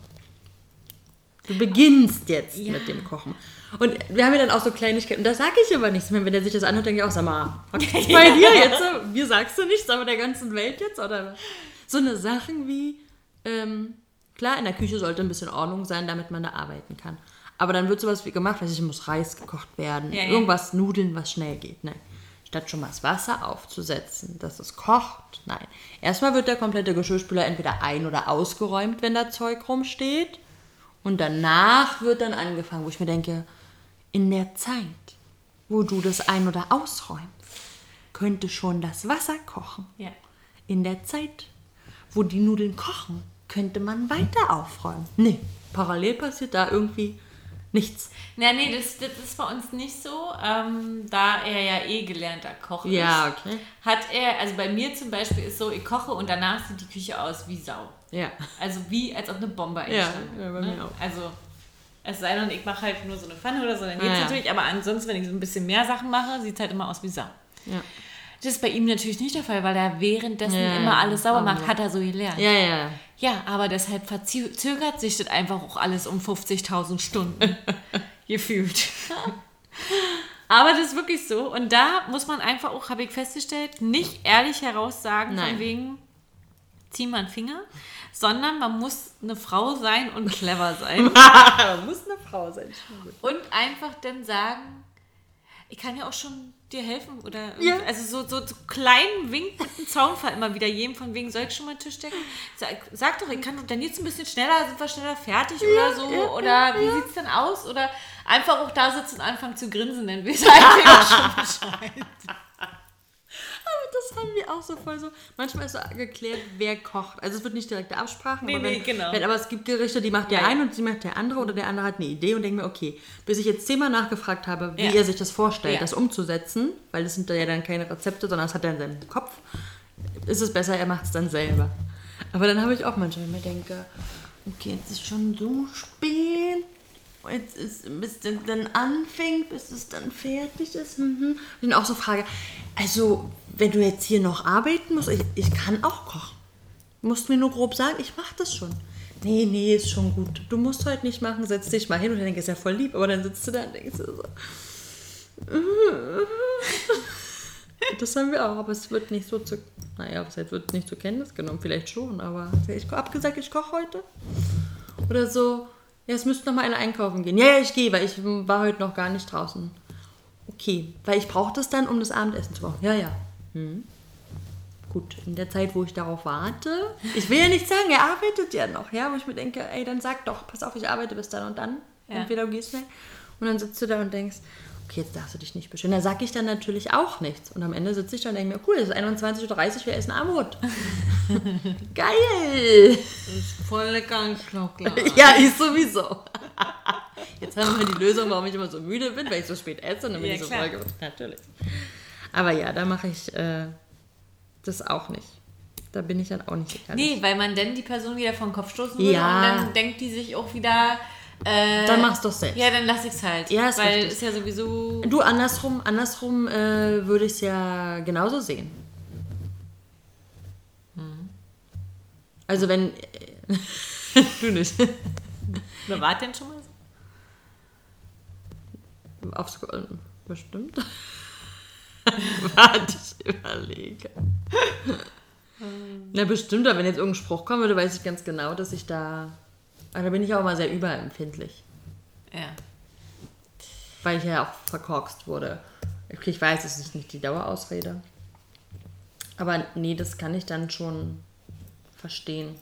Du beginnst jetzt Ja. mit dem Kochen. Und wir haben ja dann auch so Kleinigkeiten, da sage ich aber nichts mehr. Wenn der sich das anhört, denke ich auch, sag mal, was ist bei dir jetzt? Mir sagst du nichts, aber der ganzen Welt jetzt? Oder so eine Sachen wie, ähm, klar, in der Küche sollte ein bisschen Ordnung sein, damit man da arbeiten kann. Aber dann wird sowas wie gemacht, weiß ich, muss Reis gekocht werden, Ja, ja. irgendwas Nudeln, was schnell geht. Nein. Statt schon mal das Wasser aufzusetzen, dass es kocht. Nein. Erstmal wird der komplette Geschirrspüler entweder ein- oder ausgeräumt, wenn da Zeug rumsteht. Und danach wird dann angefangen, wo ich mir denke, in der Zeit, wo du das ein- oder ausräumst, könnte schon das Wasser kochen. Ja. In der Zeit, wo die Nudeln kochen, könnte man weiter aufräumen. Nee, parallel passiert da irgendwie nichts. Na, nee, das, das ist bei uns nicht so. Ähm, da er ja eh gelernter Koch Ja, ist, okay. hat er, also bei mir zum Beispiel ist so, ich koche und danach sieht die Küche aus wie Sau. Ja. Also wie, als ob eine Bombe eingeschlagen ja, bei ne? mir auch. Also, es sei denn, ich mache halt nur so eine Pfanne oder so, dann geht's Ah, ja. natürlich. Aber ansonsten, wenn ich so ein bisschen mehr Sachen mache, sieht es halt immer aus wie Sau. Ja. Das ist bei ihm natürlich nicht der Fall, weil er währenddessen Ja, immer alles sauber macht, hat er so gelernt. Ja, ja. Ja, aber deshalb verzögert sich das einfach auch alles um 50.000 Stunden. Gefühlt. aber das ist wirklich so. Und da muss man einfach auch, habe ich festgestellt, nicht ehrlich heraus sagen, Nein. von wegen, zieh mal einen Finger, sondern man muss eine Frau sein und clever sein. muss eine Frau sein. und einfach dann sagen, ich kann ja auch schon dir helfen oder Ja. also so, so, so kleinen Wink mit dem Zaunfall immer wieder jedem von wegen, soll ich schon mal einen Tisch decken? Sag, sag doch, ich kann doch dann jetzt ein bisschen schneller, sind wir schneller fertig oder so ja, oder ja, wie ja. sieht's denn aus oder einfach auch da sitzen und anfangen zu grinsen, weiß er eigentlich auch schon Bescheid. Das haben wir auch so voll so. Manchmal ist so geklärt, wer kocht. Also es wird nicht direkte Absprachen. Nee, aber, wenn, nee, genau. wenn, aber es gibt Gerichte, die macht der Ja, eine und die macht der andere oder der andere hat eine Idee und denkt mir, okay, bis ich jetzt zehnmal nachgefragt habe, wie Ja. er sich das vorstellt, Ja. das umzusetzen, weil das sind ja dann keine Rezepte, sondern das hat er in seinem Kopf, ist es besser, er macht es dann selber. Aber dann habe ich auch manchmal, wenn ich mir denke, okay, jetzt ist schon so spät. jetzt ist, bis es dann anfängt, bis es dann fertig ist. Mhm. Und dann auch so Frage, also wenn du jetzt hier noch arbeiten musst, ich, ich kann auch kochen. Du musst mir nur grob sagen, ich mache das schon. Nee, nee, ist schon gut. Du musst heute nicht machen, setz dich mal hin und denkst ist ja voll lieb, aber dann sitzt du da und denkst so. Das haben wir auch, aber es wird nicht so zu. Naja, es wird nicht zur Kenntnis genommen, vielleicht schon, aber ich habe gesagt, ich koche heute. Oder so, ja, es müsste noch mal eine einkaufen gehen. Ja, ja, ich gehe, weil ich war heute noch gar nicht draußen. Okay, weil ich brauche das dann, um das Abendessen zu machen. Ja, ja. Hm. Gut, in der Zeit, wo ich darauf warte, ich will ja nicht sagen, er arbeitet ja noch, ja, wo ich mir denke, ey, dann sag doch, pass auf, ich arbeite bis dann und dann. Ja. Entweder du gehst schnell. Und dann sitzt du da und denkst, okay, jetzt darfst du dich nicht beschweren. Da sage ich dann natürlich auch nichts. Und am Ende sitze ich da und denke mir, cool, es ist 21.30 Uhr, wir essen Armut. Geil! Das ist voll lecker Schokolade. ja, ich sowieso. Jetzt haben wir die Lösung, warum ich immer so müde bin, weil ich so spät esse und dann bin ja, ich so voll Natürlich. Aber ja, da mache ich äh, das auch nicht. Da bin ich dann auch nicht ehrlich. Nee, weil man dann die Person wieder vom Kopf stoßen würde ja. und dann denkt die sich auch wieder, äh, dann machst du es selbst. Ja, dann lass ich es halt. Ja, ist Weil richtig. ist ja sowieso. Du, andersrum, andersrum äh, würde ich es ja genauso sehen. Hm. Also wenn. du nicht. Wer war denn schon mal so? Aufs bestimmt. Warte, ich überlege. Na, bestimmt, aber wenn jetzt irgendein Spruch kommen würde, weiß ich ganz genau, dass ich da aber da bin ich auch mal sehr überempfindlich. Ja. Weil ich ja auch verkorkst wurde. Okay, ich weiß, es ist nicht die Dauerausrede. Aber nee, das kann ich dann schon verstehen.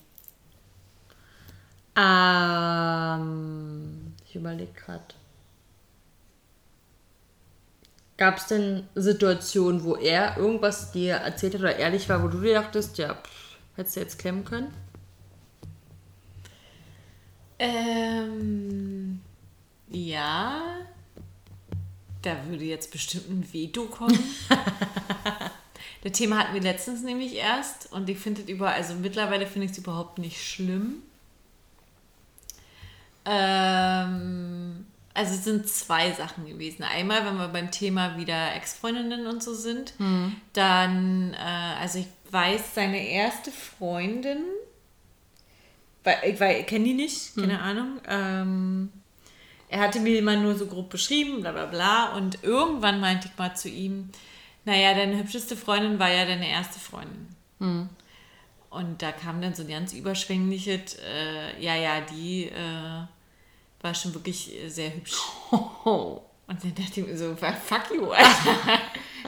Ähm, ich überlege gerade. Gab es denn Situationen, wo er irgendwas dir erzählt hat oder ehrlich war, wo du dir dachtest, ja, pff, hättest du jetzt klemmen können? Ähm, ja, da würde jetzt bestimmt ein Veto kommen. das Thema hatten wir letztens nämlich erst und ich finde es über, also mittlerweile finde ich es überhaupt nicht schlimm. Ähm, also es sind zwei Sachen gewesen. Einmal, wenn wir beim Thema wieder Ex-Freundinnen und so sind, mhm. dann, äh, also ich weiß, seine erste Freundin weil ich, weil, ich kenne die nicht, keine hm. Ahnung. Ähm, er hatte mir immer nur so grob beschrieben, bla bla bla. Und irgendwann meinte ich mal zu ihm, naja, deine hübscheste Freundin war ja deine erste Freundin. Hm. Und da kam dann so ein ganz überschwängliches, äh, ja, ja, die äh, war schon wirklich sehr hübsch. Und dann dachte ich mir so, fuck you, Alter.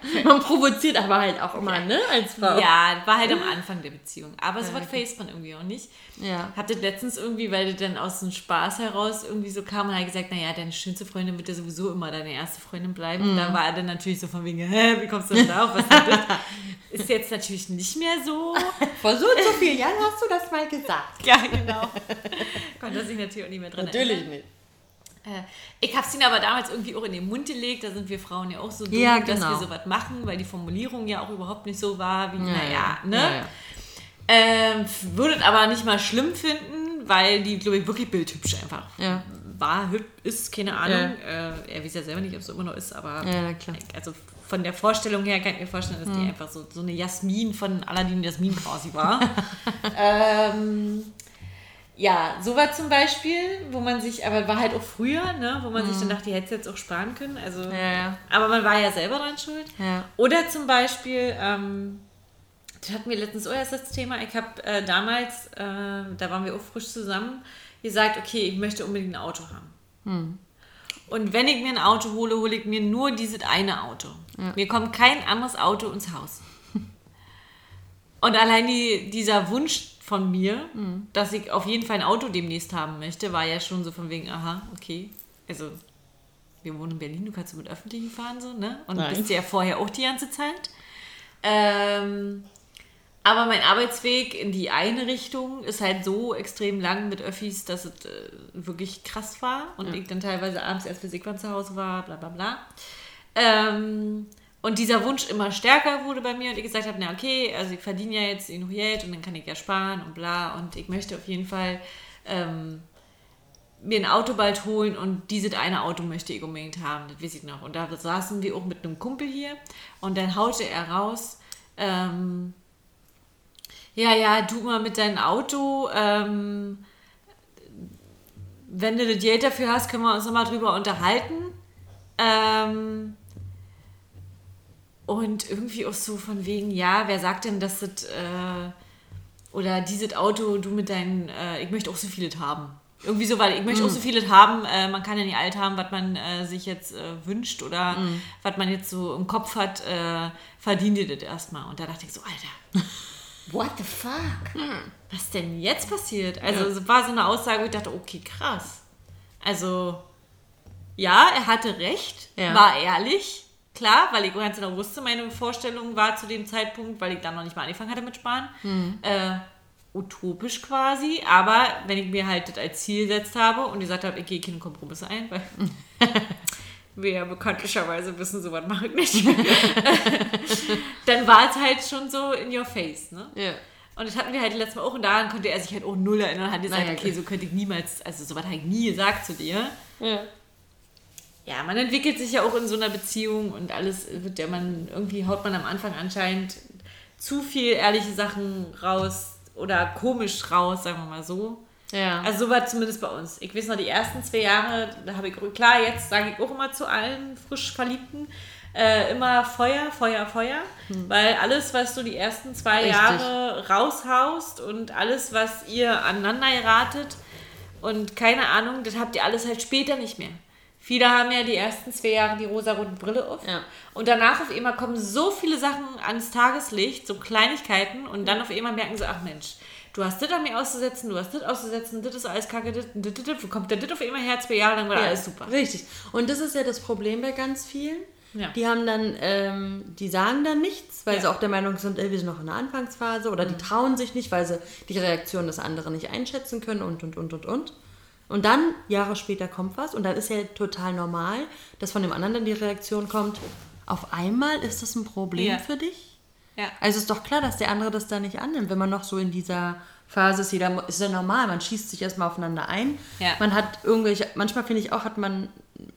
man provoziert aber halt auch immer, ne? Als Frau. Ja, war halt am Anfang der Beziehung. Aber so was face man irgendwie auch nicht. Ja. Hatte letztens irgendwie, weil das dann aus dem Spaß heraus irgendwie so kam und hat gesagt, naja, deine schönste Freundin wird ja sowieso immer deine erste Freundin bleiben. Mhm. Da war er dann natürlich so von wegen, hä, wie kommst du denn da auf? Was ist das? Ist jetzt natürlich nicht mehr so. Vor so und so vielen Jahren hast du das mal gesagt. Ja, genau. Konnte sich natürlich auch nicht mehr dran natürlich erinnern. Natürlich nicht. Äh, ich habe es ihnen aber damals irgendwie auch in den Mund gelegt. Da sind wir Frauen ja auch so dumm, ja, genau. dass wir genau. sowas machen, weil die Formulierung ja auch überhaupt nicht so war, wie, ja, naja, ne? Ja, ähm, würdet aber nicht mal schlimm finden, weil die, glaube ich, wirklich bildhübsch einfach war, ist, keine Ahnung. Äh, er weiß ja selber nicht, ob es immer noch ist, aber also von der Vorstellung her kann ich mir vorstellen, dass die einfach so, so eine Jasmin von Aladdin Jasmin quasi war. ähm, ja, so war zum Beispiel, wo man sich, aber war halt auch früher, ne, wo man mhm. sich dann dachte, die hätte jetzt auch sparen können. Also, ja, ja. aber man war ja selber dran schuld. Ja. Oder zum Beispiel, ähm, das hatten wir letztens auch erst das Thema. Ich habe äh, damals, äh, da waren wir auch frisch zusammen, gesagt, okay, ich möchte unbedingt ein Auto haben. Mhm. Und wenn ich mir ein Auto hole, hole ich mir nur dieses eine Auto. Mir kommt kein anderes Auto ins Haus. Und allein die, dieser Wunsch von mir, mhm. dass ich auf jeden Fall ein Auto demnächst haben möchte, war ja schon so von wegen, aha, okay. Also, wir wohnen in Berlin, du kannst mit Öffentlichen fahren, so, ne? Und Nein. bist ja vorher auch die ganze Zeit. Ähm, aber mein Arbeitsweg in die eine Richtung ist halt so extrem lang mit Öffis, dass es äh, wirklich krass war und ja. ich dann teilweise abends erst für Sigwan zu Hause war, bla bla bla. Ähm, und dieser Wunsch immer stärker wurde bei mir und ich gesagt habe, na okay, also ich verdiene ja jetzt genug Geld und dann kann ich ja sparen und bla und ich möchte auf jeden Fall ähm, mir ein Auto bald holen und dieses eine Auto möchte ich unbedingt haben, das weiß ich noch. Und da saßen wir auch mit einem Kumpel hier und dann haute er raus, ähm, ja, ja, du mal mit deinem Auto, ähm, wenn du das Geld dafür hast, können wir uns nochmal drüber unterhalten. Ähm, und irgendwie auch so von wegen, ja, wer sagt denn, dass das, äh, oder dieses Auto, du mit deinen, äh, ich möchte auch so vieles haben. Irgendwie so, weil ich möchte mm. auch so vieles haben. Äh, man kann ja nicht alt haben, was man äh, sich jetzt äh, wünscht oder mm. was man jetzt so im Kopf hat, äh, verdient ihr das erstmal. Und da dachte ich so, Alter, what the fuck? Mm. Was denn jetzt passiert? Also es war so eine Aussage, wo ich dachte, okay, krass. Also, ja, er hatte recht, ja. war ehrlich. Klar, weil ich ganz genau wusste, meine Vorstellung war zu dem Zeitpunkt, weil ich dann noch nicht mal angefangen hatte mit Sparen. Mhm. Äh, utopisch quasi, aber wenn ich mir halt das als Ziel gesetzt habe und gesagt habe, ich gehe keine Kompromisse ein, weil wir ja bekanntlicherweise wissen, so was mache ich nicht, dann war es halt schon so in your face, ne? Ja. Und das hatten wir halt letztes Mal auch und daran konnte er sich halt auch null erinnern und hat gesagt, naja, okay, so könnte ich niemals, also so was habe ich nie gesagt zu dir. Ja. Ja, man entwickelt sich ja auch in so einer Beziehung und alles wird ja man, irgendwie haut man am Anfang anscheinend zu viel ehrliche Sachen raus, oder komisch raus, sagen wir mal so. Ja. Also so war zumindest bei uns. Ich weiß noch, die ersten zwei Jahre, da habe ich, klar, jetzt sage ich auch immer zu allen frisch Verliebten, äh, immer Feuer, Feuer, Feuer. Hm. Weil alles, was du die ersten zwei Richtig. Jahre raushaust und alles, was ihr aneinander ratet und keine Ahnung, das habt ihr alles halt später nicht mehr. Viele haben ja die ersten zwei Jahre die rosa-rote Brille auf. Ja. Und danach auf einmal kommen so viele Sachen ans Tageslicht, so Kleinigkeiten. Und dann auf einmal merken sie, ach Mensch, du hast das an mir auszusetzen, du hast das auszusetzen, das ist alles kacke, das, das, das, das kommt der das auf einmal her, zwei Jahre lang war ja, alles super. Richtig. Und das ist ja das Problem bei ganz vielen. Ja. Die haben dann, ähm, die sagen dann nichts, weil ja. sie auch der Meinung sind, ey, wir sind noch in der Anfangsphase oder mhm. die trauen sich nicht, weil sie die Reaktion des anderen nicht einschätzen können und und und und und. Und dann, Jahre später, kommt was und dann ist ja total normal, dass von dem anderen dann die Reaktion kommt, auf einmal ist das ein Problem ja. für dich? Ja. Also ist doch klar, dass der andere das da nicht annimmt, wenn man noch so in dieser Phase ist. Jeder ist ja normal, man schießt sich erstmal aufeinander ein. Ja. Man hat irgendwelche, manchmal finde ich auch, hat man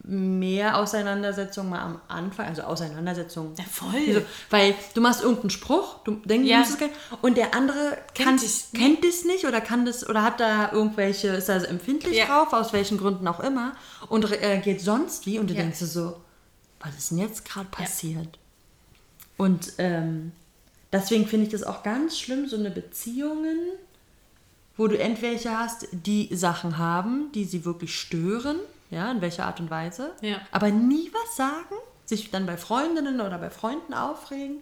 mehr Auseinandersetzungen mal am Anfang, also Auseinandersetzungen. Ja, voll. Also, weil du machst irgendeinen Spruch, du denkst, ja. du musst es kennen, und der andere kennt, es kennt das nicht oder kann das oder hat da irgendwelche, ist da empfindlich ja. drauf, aus welchen Gründen auch immer, und reagiert sonst wie und du ja. denkst dir so, was ist denn jetzt gerade passiert? Und ähm, deswegen finde ich das auch ganz schlimm, so eine Beziehungen, wo du entweder hast, die Sachen haben, die sie wirklich stören ja, in welcher Art und Weise, ja. aber nie was sagen, sich dann bei Freundinnen oder bei Freunden aufregen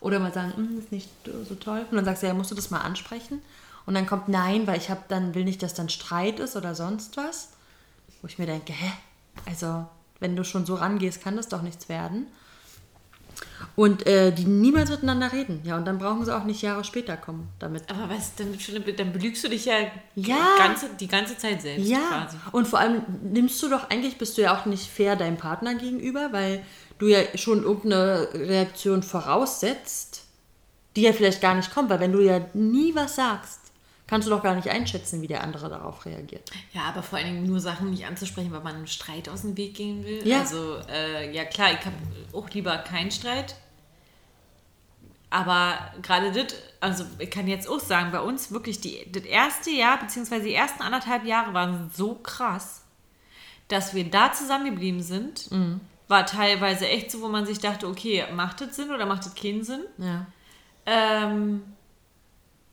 oder mal sagen, hm, ist nicht so toll. Und dann sagst du, ja, musst du das mal ansprechen? Und dann kommt Nein, weil ich hab, dann will nicht, dass dann Streit ist oder sonst was. Wo ich mir denke, hä? Also, wenn du schon so rangehst, kann das doch nichts werden. Und äh, die niemals miteinander reden. Ja, und dann brauchen sie auch nicht Jahre später kommen damit. Aber was, dann, dann belügst du dich ja, ja. Ganze, die ganze Zeit selbst ja. quasi. Und vor allem nimmst du doch, eigentlich bist du ja auch nicht fair deinem Partner gegenüber, weil du ja schon irgendeine Reaktion voraussetzt, die ja vielleicht gar nicht kommt. Weil wenn du ja nie was sagst, kannst du doch gar nicht einschätzen, wie der andere darauf reagiert. Ja, aber vor allen Dingen nur Sachen nicht anzusprechen, weil man einem Streit aus dem Weg gehen will. Ja. Also, äh, ja klar, ich habe auch lieber keinen Streit. Aber gerade das, also ich kann jetzt auch sagen, bei uns wirklich die, das erste Jahr, beziehungsweise die ersten anderthalb Jahre waren so krass, dass wir da zusammengeblieben sind. Mhm. War teilweise echt so, wo man sich dachte, okay, macht das Sinn oder macht das keinen Sinn? Ja. Ähm,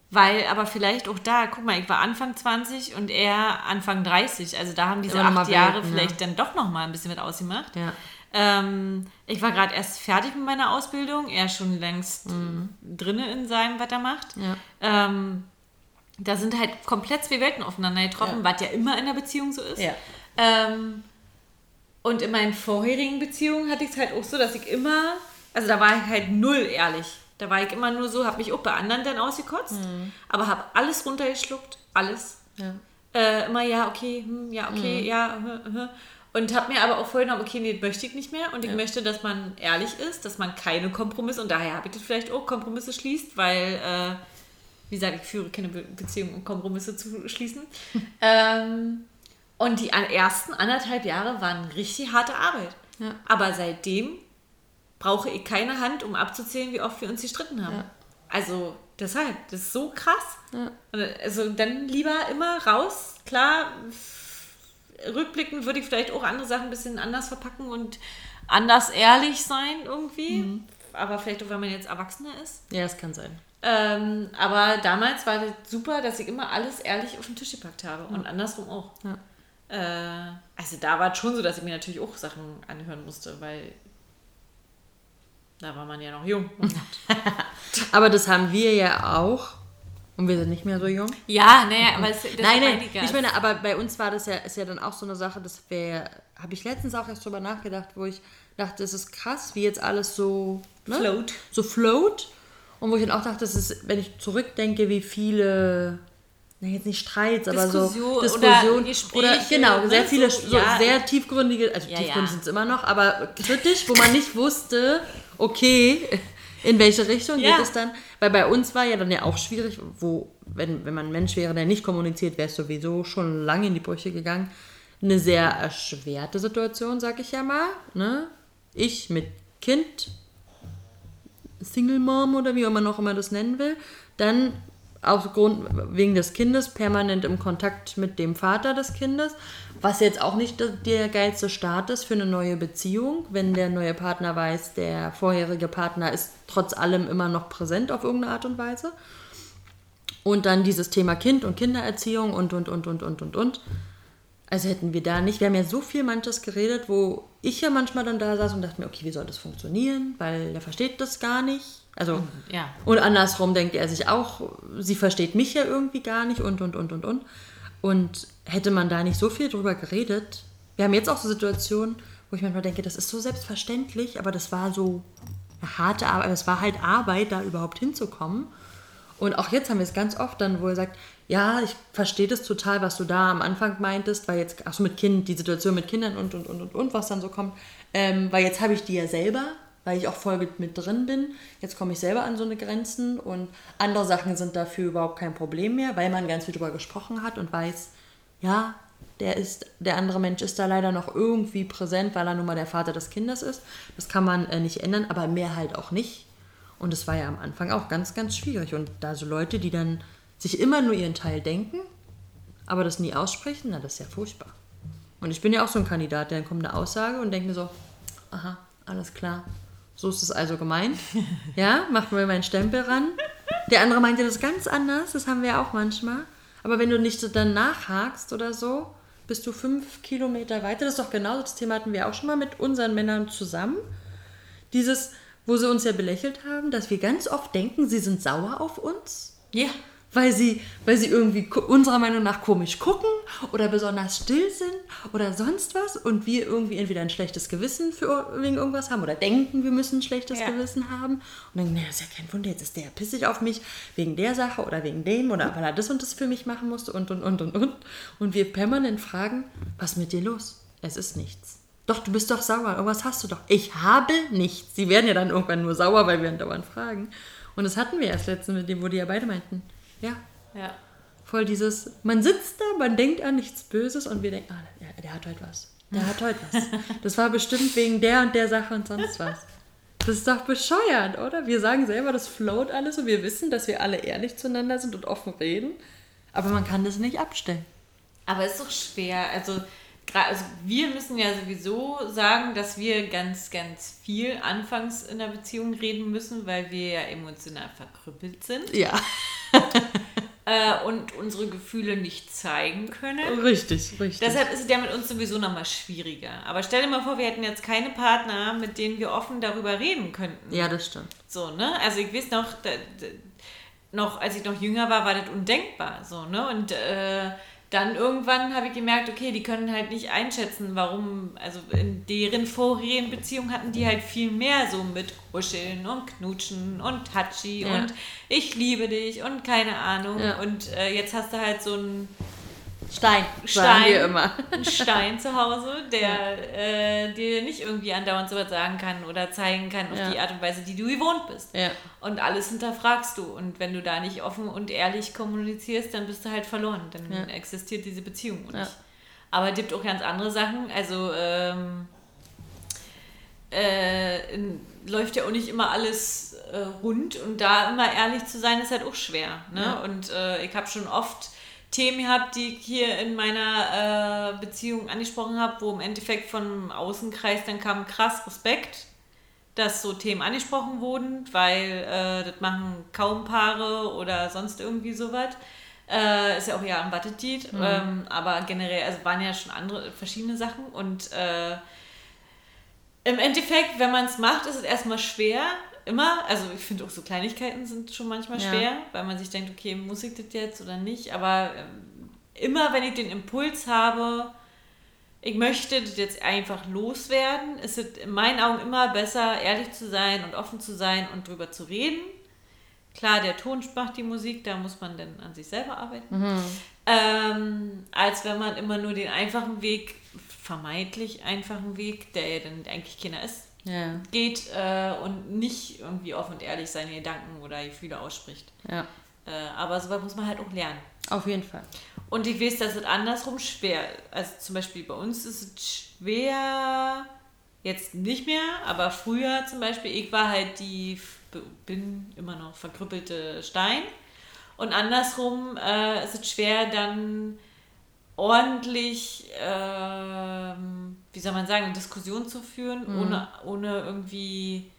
weil aber vielleicht auch da, guck mal, ich war Anfang 20 und er Anfang 30. Also da haben diese acht Jahre Welten, vielleicht ja. dann doch noch mal ein bisschen mit ausgemacht. Ja. Ähm, ich war gerade erst fertig mit meiner Ausbildung, er schon längst mhm. drinne in seinem, was er macht. Ja. Ähm, da sind halt komplett zwei Welten aufeinander getroffen, was ja immer in der Beziehung so ist. Ähm, und in meinen vorherigen Beziehungen hatte ich es halt auch so, dass ich immer, also da war ich halt null ehrlich. Da war ich immer nur so, habe mich auch bei anderen dann ausgekotzt, mhm. aber habe alles runtergeschluckt, alles. Ja. Äh, immer ja, okay, hm, ja, okay, mhm. ja. Hm, hm. Und habe mir aber auch vorgenommen, okay, nee, möchte ich nicht mehr. Und ich ja. möchte, dass man ehrlich ist, dass man keine Kompromisse, und daher habe ich das vielleicht auch, Kompromisse schließt, weil, äh, wie gesagt, ich führe keine Be Beziehung, um Kompromisse zu schließen. ähm, Und die ersten anderthalb Jahre waren richtig harte Arbeit. Ja. Aber seitdem brauche ich keine Hand, um abzuzählen, wie oft wir uns gestritten haben. Ja. Also deshalb, das ist so krass. Ja. Also dann lieber immer raus. Klar, rückblickend würde ich vielleicht auch andere Sachen ein bisschen anders verpacken und anders ehrlich sein irgendwie. Mhm. Aber vielleicht auch, wenn man jetzt Erwachsener ist. Ja, das kann sein. Ähm, aber damals war das super, dass ich immer alles ehrlich auf den Tisch gepackt habe. Und andersrum auch. Ja. Äh, also da war es schon so, dass ich mir natürlich auch Sachen anhören musste, weil da war man ja noch jung. Aber das haben wir ja auch. Und wir sind nicht mehr so jung. ja, naja, aber es, das nein, nein, ich meine, aber bei uns war das ja, ist ja dann auch so eine Sache, das wäre, habe ich letztens auch erst drüber nachgedacht, wo ich dachte, es ist krass, wie jetzt alles so, ne? Float. so float. Und wo ich dann auch dachte, das ist, wenn ich zurückdenke, wie viele, na jetzt nicht Streits, aber so Diskussion oder Gespräche, oder genau, ne, sehr viele, so, so, ja. sehr tiefgründige, also Ja, tiefgründig ja. sind es immer noch, aber kritisch, wo man nicht wusste, okay, in welche Richtung Ja. geht es dann? Weil bei uns war ja dann ja auch schwierig, wo, wenn, wenn man ein Mensch wäre, der nicht kommuniziert, wäre es sowieso schon lange in die Brüche gegangen. Eine sehr erschwerte Situation, sag ich ja mal. Ne? Ich mit Kind, Single Mom oder wie man auch immer das nennen will, dann aufgrund wegen des Kindes permanent im Kontakt mit dem Vater des Kindes, was jetzt auch nicht der- geilste Start ist für eine neue Beziehung, wenn der neue Partner weiß, der vorherige Partner ist trotz allem immer noch präsent auf irgendeine Art und Weise. Und dann dieses Thema Kind und Kindererziehung und, und, und, und, und, und, und. Also hätten wir da nicht, wir haben ja so viel manches geredet, wo ich ja manchmal dann da saß und dachte mir, okay, wie soll das funktionieren? Weil der versteht das gar nicht. Also, Ja. und andersrum denkt er sich auch, sie versteht mich ja irgendwie gar nicht und, und, und, und, und. Und hätte man da nicht so viel drüber geredet, wir haben jetzt auch so Situationen, wo ich manchmal denke, das ist so selbstverständlich, aber das war so eine harte Arbeit, es war halt Arbeit, da überhaupt hinzukommen. Und auch jetzt haben wir es ganz oft dann, wo er sagt, ja, ich verstehe das total, was du da am Anfang meintest, weil jetzt, ach so mit Kind, die Situation mit Kindern und, und, und, und, und, was dann so kommt, ähm, weil jetzt habe ich die ja selber, weil ich auch voll mit, drin bin. Jetzt komme ich selber an so eine Grenzen und andere Sachen sind dafür überhaupt kein Problem mehr, weil man ganz viel drüber gesprochen hat und weiß, ja, der ist, der andere Mensch ist da leider noch irgendwie präsent, weil er nun mal der Vater des Kindes ist. Das kann man äh, nicht ändern, aber mehr halt auch nicht. Und es war ja am Anfang auch ganz, ganz schwierig. Und da so Leute, die dann sich immer nur ihren Teil denken, aber das nie aussprechen, na, das ist ja furchtbar. Und ich bin ja auch so ein Kandidat, der dann kommt eine Aussage und denkt mir so, aha, alles klar. So ist es also gemeint. Ja, macht mir meinen Stempel ran. Der andere meinte das ganz anders, das haben wir ja auch manchmal. Aber wenn du nicht so dann nachhakst oder so, bist du fünf Kilometer weiter. Das ist doch genau das Thema hatten wir auch schon mal mit unseren Männern zusammen. Dieses, wo sie uns ja belächelt haben, dass wir ganz oft denken, sie sind sauer auf uns Ja. Weil sie, weil sie irgendwie unserer Meinung nach komisch gucken oder besonders still sind oder sonst was und wir irgendwie entweder ein schlechtes Gewissen für, wegen irgendwas haben oder denken, wir müssen ein schlechtes Ja. Gewissen haben und dann, naja, ist ja kein Wunder, jetzt ist der pissig auf mich wegen der Sache oder wegen dem oder weil er das und das für mich machen musste und und und und und und wir permanent fragen, was ist mit dir los? Es ist nichts. Doch, du bist doch sauer. Irgendwas hast du doch. Ich habe nichts. Sie werden ja dann irgendwann nur sauer, weil wir dauernd fragen. Und das hatten wir erst letztens mit dem, wo die ja beide meinten, ja, Ja. voll dieses, man sitzt da, man denkt an nichts Böses und wir denken, ah, der, der hat heute was. Der hat heute was. Das war bestimmt wegen der und der Sache und sonst was. Das ist doch bescheuert, oder? Wir sagen selber, das float alles und wir wissen, dass wir alle ehrlich zueinander sind und offen reden. Aber man kann das nicht abstellen. Aber es ist doch schwer. Also, also wir müssen ja sowieso sagen, dass wir ganz, ganz viel anfangs in der Beziehung reden müssen, weil wir ja emotional verkrüppelt sind Ja, äh, und unsere Gefühle nicht zeigen können. richtig, richtig. Deshalb ist es ja mit uns sowieso nochmal schwieriger. Aber stell dir mal vor, wir hätten jetzt keine Partner, mit denen wir offen darüber reden könnten. ja, das stimmt. So, ne? Also ich weiß noch, da, da, noch, als ich noch jünger war, war das undenkbar. So, ne? Und äh, dann irgendwann habe ich gemerkt, okay, die können halt nicht einschätzen, warum, also in deren vorherigen Beziehungen hatten die halt viel mehr so mit Kuscheln und Knutschen und Touchy Ja. und ich liebe dich und keine Ahnung. Ja. Und äh, jetzt hast du halt so einen Stein, Stein. immer. einen Stein zu Hause, der äh, dir nicht irgendwie andauernd sowas sagen kann oder zeigen kann auf Ja. die Art und Weise, die du gewohnt bist. Ja. Und alles hinterfragst du. Und wenn du da nicht offen und ehrlich kommunizierst, dann bist du halt verloren. Dann Ja. existiert diese Beziehung Ja. nicht. Aber es gibt auch ganz andere Sachen. Also ähm, äh, in, läuft ja auch nicht immer alles äh, rund und da immer ehrlich zu sein, ist halt auch schwer. Ne? Ja. Und äh, ich habe schon oft Themen gehabt, die ich hier in meiner äh, Beziehung angesprochen habe, wo im Endeffekt vom Außenkreis dann kam krass Respekt, dass so Themen angesprochen wurden, weil äh, das machen kaum Paare oder sonst irgendwie sowas. Äh, ist ja auch ja ein Wattetit, mhm. ähm, aber generell, also waren ja schon andere, verschiedene Sachen und äh, im Endeffekt, wenn man es macht, ist es erstmal schwer, immer. Also ich finde auch so Kleinigkeiten sind schon manchmal ja. schwer, weil man sich denkt, okay, muss ich das jetzt oder nicht? Aber ähm, immer, wenn ich den Impuls habe, ich möchte das jetzt einfach loswerden, ist es in meinen Augen immer besser, ehrlich zu sein und offen zu sein und drüber zu reden. Klar, der Ton macht die Musik, da muss man dann an sich selber arbeiten. Mhm. Ähm, als wenn man immer nur den einfachen Weg vermeintlich einfachen Weg, der ja dann eigentlich keiner ist, ja. geht äh, und nicht irgendwie offen und ehrlich seine Gedanken oder Gefühle ausspricht. Ja. Äh, aber sowas muss man halt auch lernen. Auf jeden Fall. Und ich weiß, dass es andersrum schwer Also zum Beispiel bei uns ist es schwer, jetzt nicht mehr, aber früher zum Beispiel, ich war halt die, bin immer noch verkrüppelte Stein. Und andersrum äh, ist es schwer, dann ordentlich, ähm, wie soll man sagen, eine Diskussion zu führen, mhm. ohne, ohne irgendwie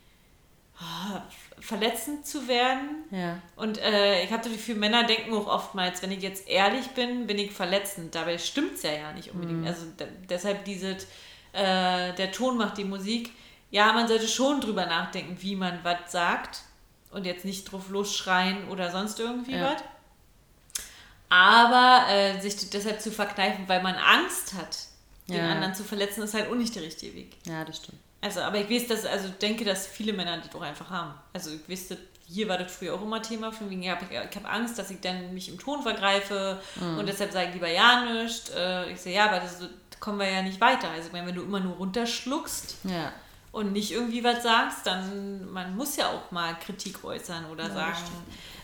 oh, verletzend zu werden. Ja. Und äh, ich habe das Gefühl, Männer denken auch oftmals, wenn ich jetzt ehrlich bin, bin ich verletzend. Dabei stimmt es ja, ja nicht unbedingt. Mhm. Also deshalb dieses, äh, der Ton macht die Musik. Ja, man sollte schon drüber nachdenken, wie man was sagt und jetzt nicht drauf losschreien oder sonst irgendwie ja. was. Aber äh, sich deshalb zu verkneifen, weil man Angst hat, den ja. anderen zu verletzen, ist halt auch nicht der richtige Weg. Ja, das stimmt. Also, aber ich weiß, dass, also denke, dass viele Männer das auch einfach haben. Also ich wüsste, hier war das früher auch immer Thema, von wegen, ich habe ich hab Angst, dass ich dann mich im Ton vergreife mhm. und deshalb sage ich lieber ja nichts. Äh, ich sehe, ja, aber das, kommen wir ja nicht weiter. Also wenn du immer nur runterschluckst ja. und nicht irgendwie was sagst, dann man muss ja auch mal Kritik äußern oder ja, sagen,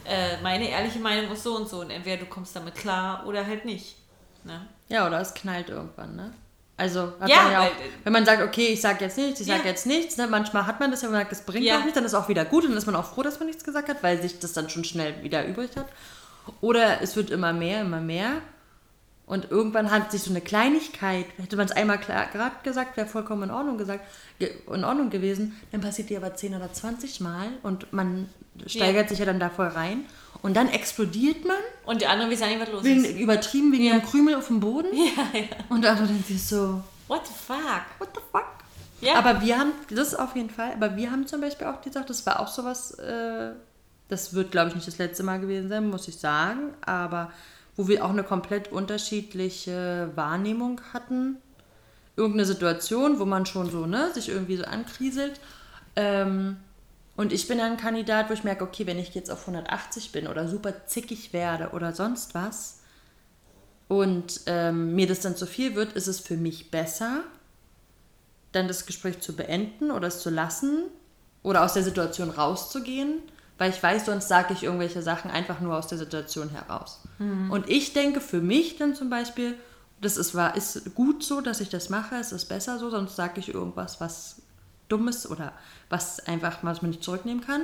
äh, meine ehrliche Meinung ist so und so und entweder du kommst damit klar oder halt nicht. Ne? Ja, oder es knallt irgendwann, ne? Also, ja, ja auch, wenn man sagt, okay, ich sage jetzt nichts, ich sage jetzt nichts, ne? manchmal hat man das ja, wenn man sagt, es bringt ja. auch nichts, dann ist auch wieder gut und dann ist man auch froh, dass man nichts gesagt hat, weil sich das dann schon schnell wieder übrig hat. Oder es wird immer mehr, immer mehr und irgendwann hat sich so eine Kleinigkeit, hätte man es einmal gerade gesagt, wäre vollkommen in Ordnung gesagt, in Ordnung gewesen, dann passiert die aber 10 oder 20 Mal und man steigert ja. sich ja dann da voll rein und dann explodiert man. Und die anderen wissen nicht, was los wegen, ist. Übertrieben wegen ja. einem Krümel auf dem Boden. Ja, ja. Und der andere denkt sich so, what the fuck? What the fuck? Ja. Aber wir haben, das auf jeden Fall, aber wir haben zum Beispiel auch gesagt, das war auch sowas, äh, das wird glaube ich nicht das letzte Mal gewesen sein, muss ich sagen, aber wo wir auch eine komplett unterschiedliche Wahrnehmung hatten. Irgendeine Situation, wo man schon so, ne, sich irgendwie so ankriselt. Ähm, und ich bin ein Kandidat, wo ich merke, okay, wenn ich jetzt auf 180 bin oder super zickig werde oder sonst was und ähm, mir das dann zu viel wird, ist es für mich besser, dann das Gespräch zu beenden oder es zu lassen oder aus der Situation rauszugehen, weil ich weiß, sonst sage ich irgendwelche Sachen einfach nur aus der Situation heraus. Mhm. Und ich denke für mich dann zum Beispiel, das ist, war, ist gut so, dass ich das mache, es ist besser so, sonst sage ich irgendwas, was Dummes oder was einfach, was man nicht zurücknehmen kann.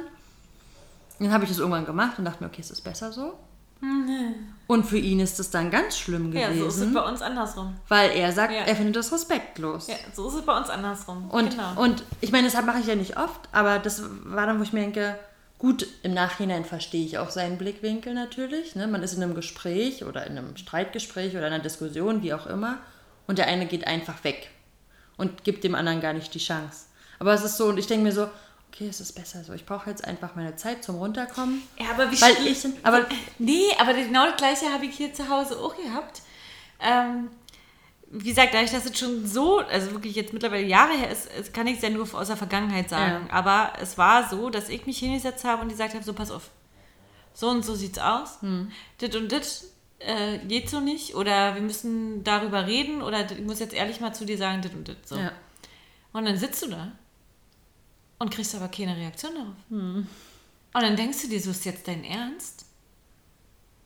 Dann habe ich das irgendwann gemacht und dachte mir, okay, es ist besser so. Mhm. Und für ihn ist das dann ganz schlimm gewesen. Ja, so ist es bei uns andersrum. Weil er sagt, ja. er findet das respektlos. Ja, so ist es bei uns andersrum. Und, genau. und ich meine, das mache ich ja nicht oft, aber das war dann, wo ich mir denke, Gut, im Nachhinein verstehe ich auch seinen Blickwinkel natürlich. Ne? Man ist in einem Gespräch oder in einem Streitgespräch oder in einer Diskussion, wie auch immer, und der eine geht einfach weg und gibt dem anderen gar nicht die Chance. Aber es ist so, und ich denke mir so, okay, es ist besser so. Ich brauche jetzt einfach meine Zeit zum Runterkommen. Ja, aber wie weil ich, aber Nee, aber genau das gleiche habe ich hier zu Hause auch gehabt. Ähm, wie gesagt, dadurch, dass es schon so, also wirklich jetzt mittlerweile Jahre her ist, kann ich es ja nur aus der Vergangenheit sagen. Ja. Aber es war so, dass ich mich hingesetzt habe und gesagt habe: so, pass auf, so und so sieht's aus. Hm. Dit und dit äh, geht so nicht. Oder wir müssen darüber reden. Oder ich muss jetzt ehrlich mal zu dir sagen, dit und dit. So. Ja. Und dann sitzt du da und kriegst aber keine Reaktion darauf. Hm. Und dann denkst du dir, so ist jetzt dein Ernst?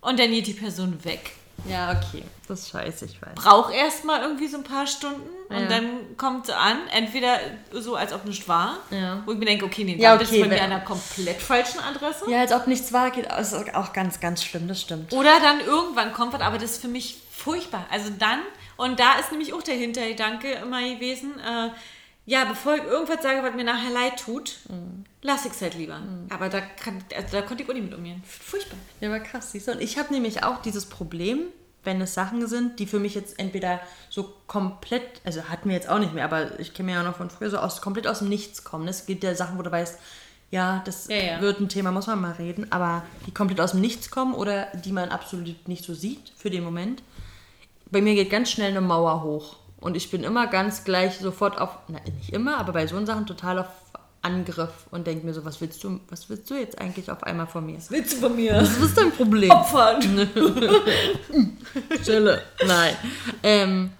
Und dann geht die Person weg Ja, okay. Das ist scheiße, ich weiß. Brauch erstmal irgendwie so ein paar Stunden Ja. und dann kommt sie an, entweder so, als ob nichts war, Ja. wo ich mir denke, okay, nee, Ja, dann bist okay, du bei mir wenn- an einer komplett falschen Adresse. Ja, als ob nichts war, geht ist auch ganz, ganz schlimm, das stimmt. Oder dann irgendwann kommt was, aber das ist für mich furchtbar. Also dann, und da ist nämlich auch der Hintergedanke immer gewesen, äh, ja, bevor ich irgendwas sage, was mir nachher leid tut, lass ich es halt lieber. Aber da, kann, also da konnte ich auch nicht mit umgehen. Furchtbar. Ja, aber krass, siehst du. Und ich habe nämlich auch dieses Problem, wenn es Sachen sind, die für mich jetzt entweder so komplett, also hatten wir jetzt auch nicht mehr, aber ich kenne mir ja noch von früher, so aus, komplett aus dem Nichts kommen. Es gibt ja Sachen, wo du weißt, ja, das Ja, ja. wird ein Thema, muss man mal reden, aber die komplett aus dem Nichts kommen oder die man absolut nicht so sieht für den Moment. Bei mir geht ganz schnell eine Mauer hoch. Und ich bin immer ganz gleich sofort auf, na, nicht immer, aber bei so Sachen total auf Angriff und denke mir so, was willst du, was willst du jetzt eigentlich auf einmal von mir? Willst du von mir Was ist dein Problem? opfern? Stille. Nein. Ähm,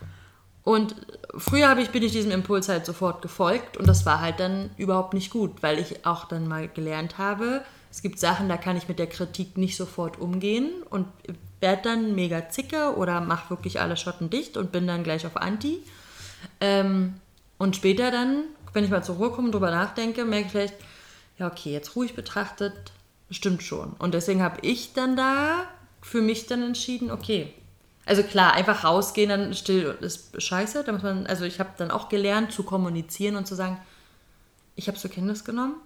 und früher habe ich, bin ich diesem Impuls halt sofort gefolgt und das war halt dann überhaupt nicht gut, weil ich auch dann mal gelernt habe, es gibt Sachen, da kann ich mit der Kritik nicht sofort umgehen und werde dann mega zicke oder mache wirklich alle Schotten dicht und bin dann gleich auf Anti. Ähm, und später dann, wenn ich mal zur Ruhe komme und drüber nachdenke, merke ich vielleicht, ja, okay, jetzt ruhig betrachtet, stimmt schon. Und deswegen habe ich dann da für mich dann entschieden, okay. Also klar, einfach rausgehen, dann still ist scheiße. Da muss man, also ich habe dann auch gelernt zu kommunizieren und zu sagen, ich habe zur Kenntnis genommen.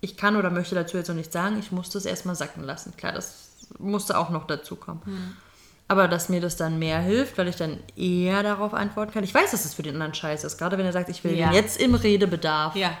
Ich kann oder möchte dazu jetzt noch nichts sagen. Ich musste es erstmal sacken lassen. Klar, das musste auch noch dazu kommen. Aber dass mir das dann mehr hilft, weil ich dann eher darauf antworten kann. Ich weiß, dass es für den anderen scheiße ist. Gerade wenn er sagt, ich will Ja. jetzt im Redebedarf. Ja.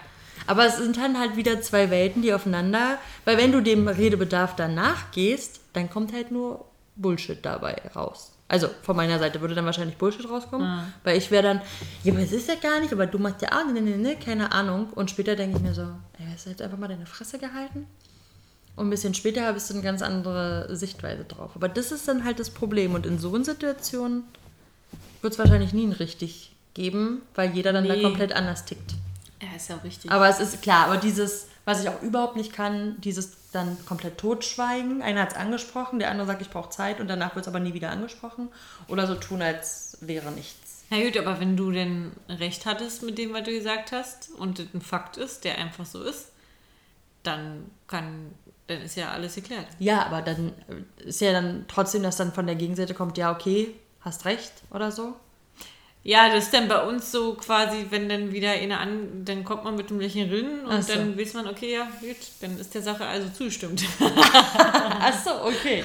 Aber es sind dann halt wieder zwei Welten, die aufeinander, weil wenn du dem Redebedarf dann nachgehst, dann kommt halt nur Bullshit dabei raus. Also von meiner Seite würde dann wahrscheinlich Bullshit rauskommen, weil ich wäre dann, ja, aber es ist ja gar nicht, aber du machst ja auch, ne, ne, ne, keine Ahnung. Und später denke ich mir so, ey, hast du jetzt einfach mal deine Fresse gehalten? Und ein bisschen später habe ich so eine ganz andere Sichtweise drauf. Aber das ist dann halt das Problem. Und in so einer Situation wird es wahrscheinlich nie ein richtig geben, weil jeder dann da Nee. komplett anders tickt. Ja, ist ja richtig. Aber es ist klar, aber dieses, was ich auch überhaupt nicht kann, dieses dann komplett totschweigen. Einer hat es angesprochen, der andere sagt, ich brauche Zeit und danach wird es aber nie wieder angesprochen. Oder so tun, als wäre nichts. Na gut, aber wenn du denn recht hattest mit dem, was du gesagt hast und das ein Fakt ist, der einfach so ist, dann kann, dann ist ja alles geklärt. Ja, aber dann ist ja dann trotzdem, dass dann von der Gegenseite kommt, ja, okay, hast recht oder so. Ja, das ist dann bei uns so quasi, wenn dann wieder eine an, dann kommt man mit dem Lächeln rin und so. dann weiß man, okay, ja, gut, dann ist der Sache also zugestimmt. Ach so, okay.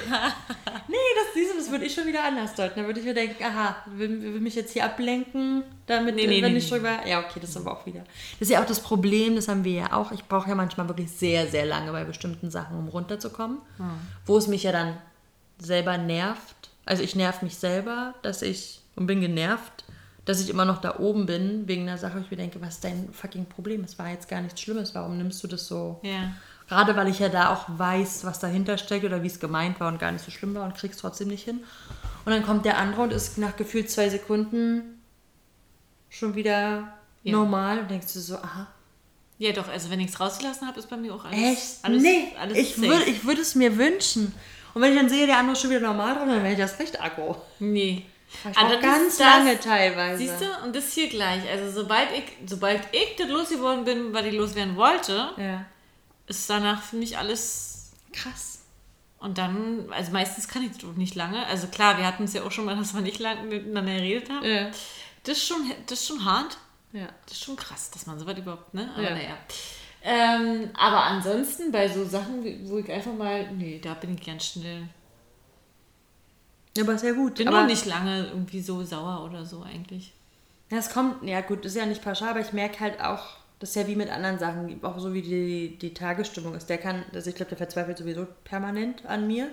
nee, das, das würde ich schon wieder anders deuten. Da würde ich mir denken, aha, will, will mich jetzt hier ablenken, damit, Nee, nee, wenn nee, ich drüber... Ja, okay, das ist aber auch wieder... Das ist ja auch das Problem, das haben wir ja auch. Ich brauche ja manchmal wirklich sehr, sehr lange bei bestimmten Sachen, um runterzukommen. Wo es mich ja dann selber nervt. Also ich nerv mich selber, dass ich... Und bin genervt, dass ich immer noch da oben bin, wegen einer Sache, wo ich mir denke, was ist dein fucking Problem? Es war jetzt gar nichts Schlimmes. Warum nimmst du das so... ja. Gerade weil ich ja da auch weiß, was dahinter steckt oder wie es gemeint war und gar nicht so schlimm war und krieg's trotzdem nicht hin. Und dann kommt der andere und ist nach gefühlt zwei Sekunden schon wieder Ja. normal und denkst du so, aha, Ja, doch, also wenn ich es rausgelassen habe, ist bei mir auch alles. echt? Alles, nee, alles ich würde ich würd es mir wünschen. Und wenn ich dann sehe, der andere ist schon wieder normal dran, dann wäre ich das recht aggro. Nee. Das ganz das- lange teilweise. Siehst du, und das hier gleich. Also sobald ich, sobald ich das losgeworden bin, weil ich loswerden wollte, Ja. ist danach für mich alles. Krass. Und dann, also meistens kann ich das nicht lange. Also klar, wir hatten es ja auch schon mal, dass wir nicht lange miteinander geredet haben. Ja. Das ist schon, das ist schon hart. Ja. Das ist schon krass, dass man sowas überhaupt, ne? Aber Ja. naja. Ähm, aber ansonsten bei so Sachen, wo ich einfach mal, nee, da bin ich ganz schnell. Ja, aber ist ja gut. Bin aber nur nicht lange irgendwie so sauer oder so eigentlich. Ja, es kommt, ja gut, ist ja nicht pauschal, aber ich merke halt auch, das ist ja wie mit anderen Sachen, auch so wie die, die Tagesstimmung ist. Der kann, also ich glaube, der verzweifelt sowieso permanent an mir,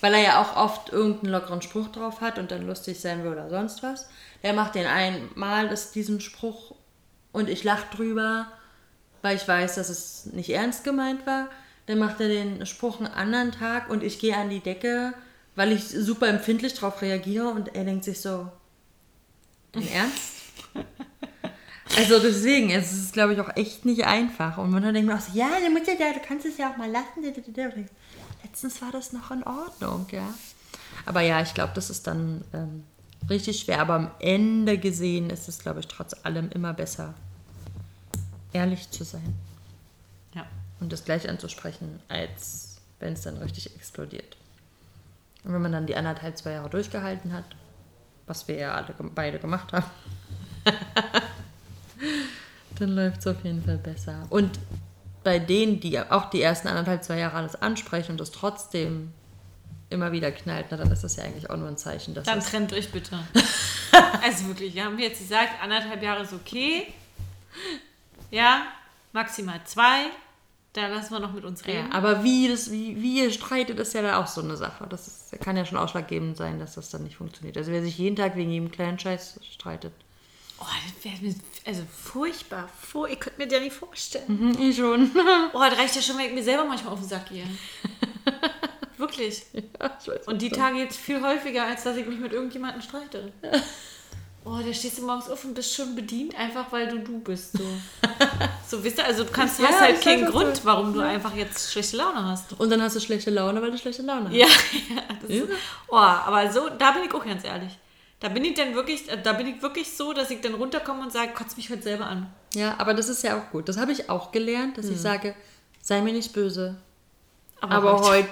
weil er ja auch oft irgendeinen lockeren Spruch drauf hat und dann lustig sein will oder sonst was. Der macht den einmal das, diesen Spruch und ich lache drüber, weil ich weiß, dass es nicht ernst gemeint war. Dann macht er den Spruch einen anderen Tag und ich gehe an die Decke, weil ich super empfindlich darauf reagiere und er denkt sich so, Dein Ernst? Also deswegen, es ist, glaube ich, auch echt nicht einfach. Und man denkt mir auch so, ja, du, musst ja, du kannst es ja auch mal lassen. Letztens war das noch in Ordnung, ja. Aber ja, ich glaube, das ist dann ähm, richtig schwer. Aber am Ende gesehen ist es, glaube ich, trotz allem immer besser, ehrlich zu sein Ja. und das gleich anzusprechen, als wenn es dann richtig explodiert. Und wenn man dann die anderthalb, zwei Jahre durchgehalten hat, was wir ja alle beide gemacht haben, dann läuft es auf jeden Fall besser. Und bei denen, die auch die ersten anderthalb, zwei Jahre alles ansprechen und das trotzdem immer wieder knallt, na, dann ist das ja eigentlich auch nur ein Zeichen, dass Dann es trennt euch bitte. also wirklich, wir haben jetzt gesagt, anderthalb Jahre ist okay. Ja, maximal zwei. Da lassen wir noch mit uns Ja, reden. aber wie, das, wie, wie ihr streitet, ist ja da auch so eine Sache. Das ist, kann ja schon ausschlaggebend sein, dass das dann nicht funktioniert. Also wer sich jeden Tag wegen jedem kleinen Scheiß streitet. Oh, das wäre mir also furchtbar. Fur ich könnte mir das ja nicht vorstellen. Mhm, ich schon. Oh, das reicht ja schon, wenn ich mir selber manchmal auf den Sack gehe. Wirklich. ja, ich weiß Und die. Tage jetzt viel häufiger, als dass ich mich mit irgendjemandem streite. Oh, da stehst du morgens auf und bist schon bedient, einfach weil du du bist. So, so wisst ihr, also du kannst, Ja, hast halt keinen Grund, du- warum du einfach jetzt schlechte Laune hast. Und dann hast du schlechte Laune, weil du schlechte Laune hast. Ja, ja, das Ist, oh, aber so, da bin ich auch ganz ehrlich. Da bin ich dann wirklich, da bin ich wirklich so, dass ich dann runterkomme und sage, kotz mich heute selber an. Ja, aber das ist ja auch gut. Das habe ich auch gelernt, dass ich sage, sei mir nicht böse. Aber, heute- heute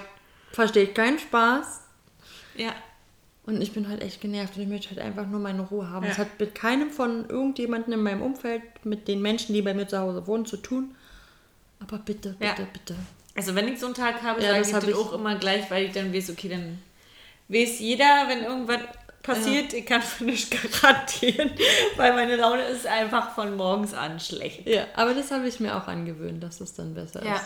verstehe ich keinen Spaß. Ja, Und ich bin halt echt genervt und ich möchte halt einfach nur meine Ruhe haben. Ja. Es hat mit keinem von irgendjemandem in meinem Umfeld, mit den Menschen, die bei mir zu Hause wohnen, zu tun. Aber bitte, bitte, Ja. bitte. also wenn ich so einen Tag habe, Ja, sage ich hab das ich- auch immer gleich, weil ich dann weiß, okay, dann weiß jeder, wenn irgendwas passiert, ich kann für nichts garantieren, weil meine Laune ist einfach von morgens an schlecht. Ja, aber das habe ich mir auch angewöhnt, dass das dann besser Ja. ist.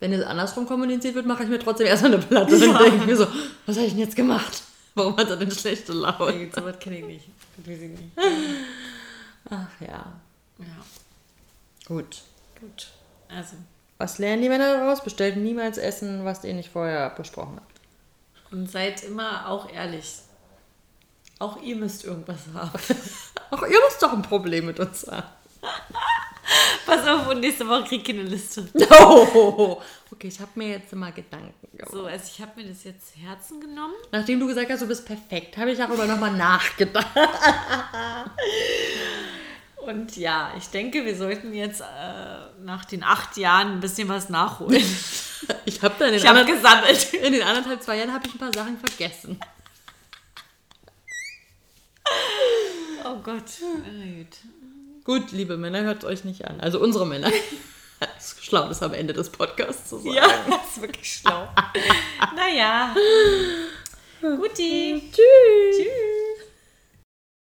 Wenn es andersrum kommuniziert wird, mache ich mir trotzdem erstmal eine Platte und denke ich mir so, was habe ich denn jetzt gemacht? Warum hat er denn schlechte Laune? Nee, so was kenne ich nicht. Das weiß ich nicht. Ach ja, Ja, gut. gut. Also, Was lernen die Männer daraus? Bestellt niemals Essen, was ihr nicht vorher besprochen habt. und seid immer auch ehrlich. Auch ihr müsst irgendwas haben. Ach, ihr müsst doch ein Problem mit uns haben. Pass auf, und nächste Woche krieg ich eine Liste. Oh, okay, ich habe mir jetzt mal Gedanken gemacht. So, also ich habe mir das jetzt zu Herzen genommen. Nachdem du gesagt hast, du bist perfekt, habe ich darüber nochmal nachgedacht. Und ja, ich denke, wir sollten jetzt äh, nach den acht Jahren ein bisschen was nachholen. Ich habe dann in Ich anderen, gesammelt. in den anderthalb, zwei Jahren habe ich ein paar Sachen vergessen. Oh Gott. Gut, liebe Männer, hört euch nicht an. Also unsere Männer. Es ist schlau, das am Ende des Podcasts zu sagen. Ja, das ist wirklich schlau. naja. Guti. Tschüss. Tschüss.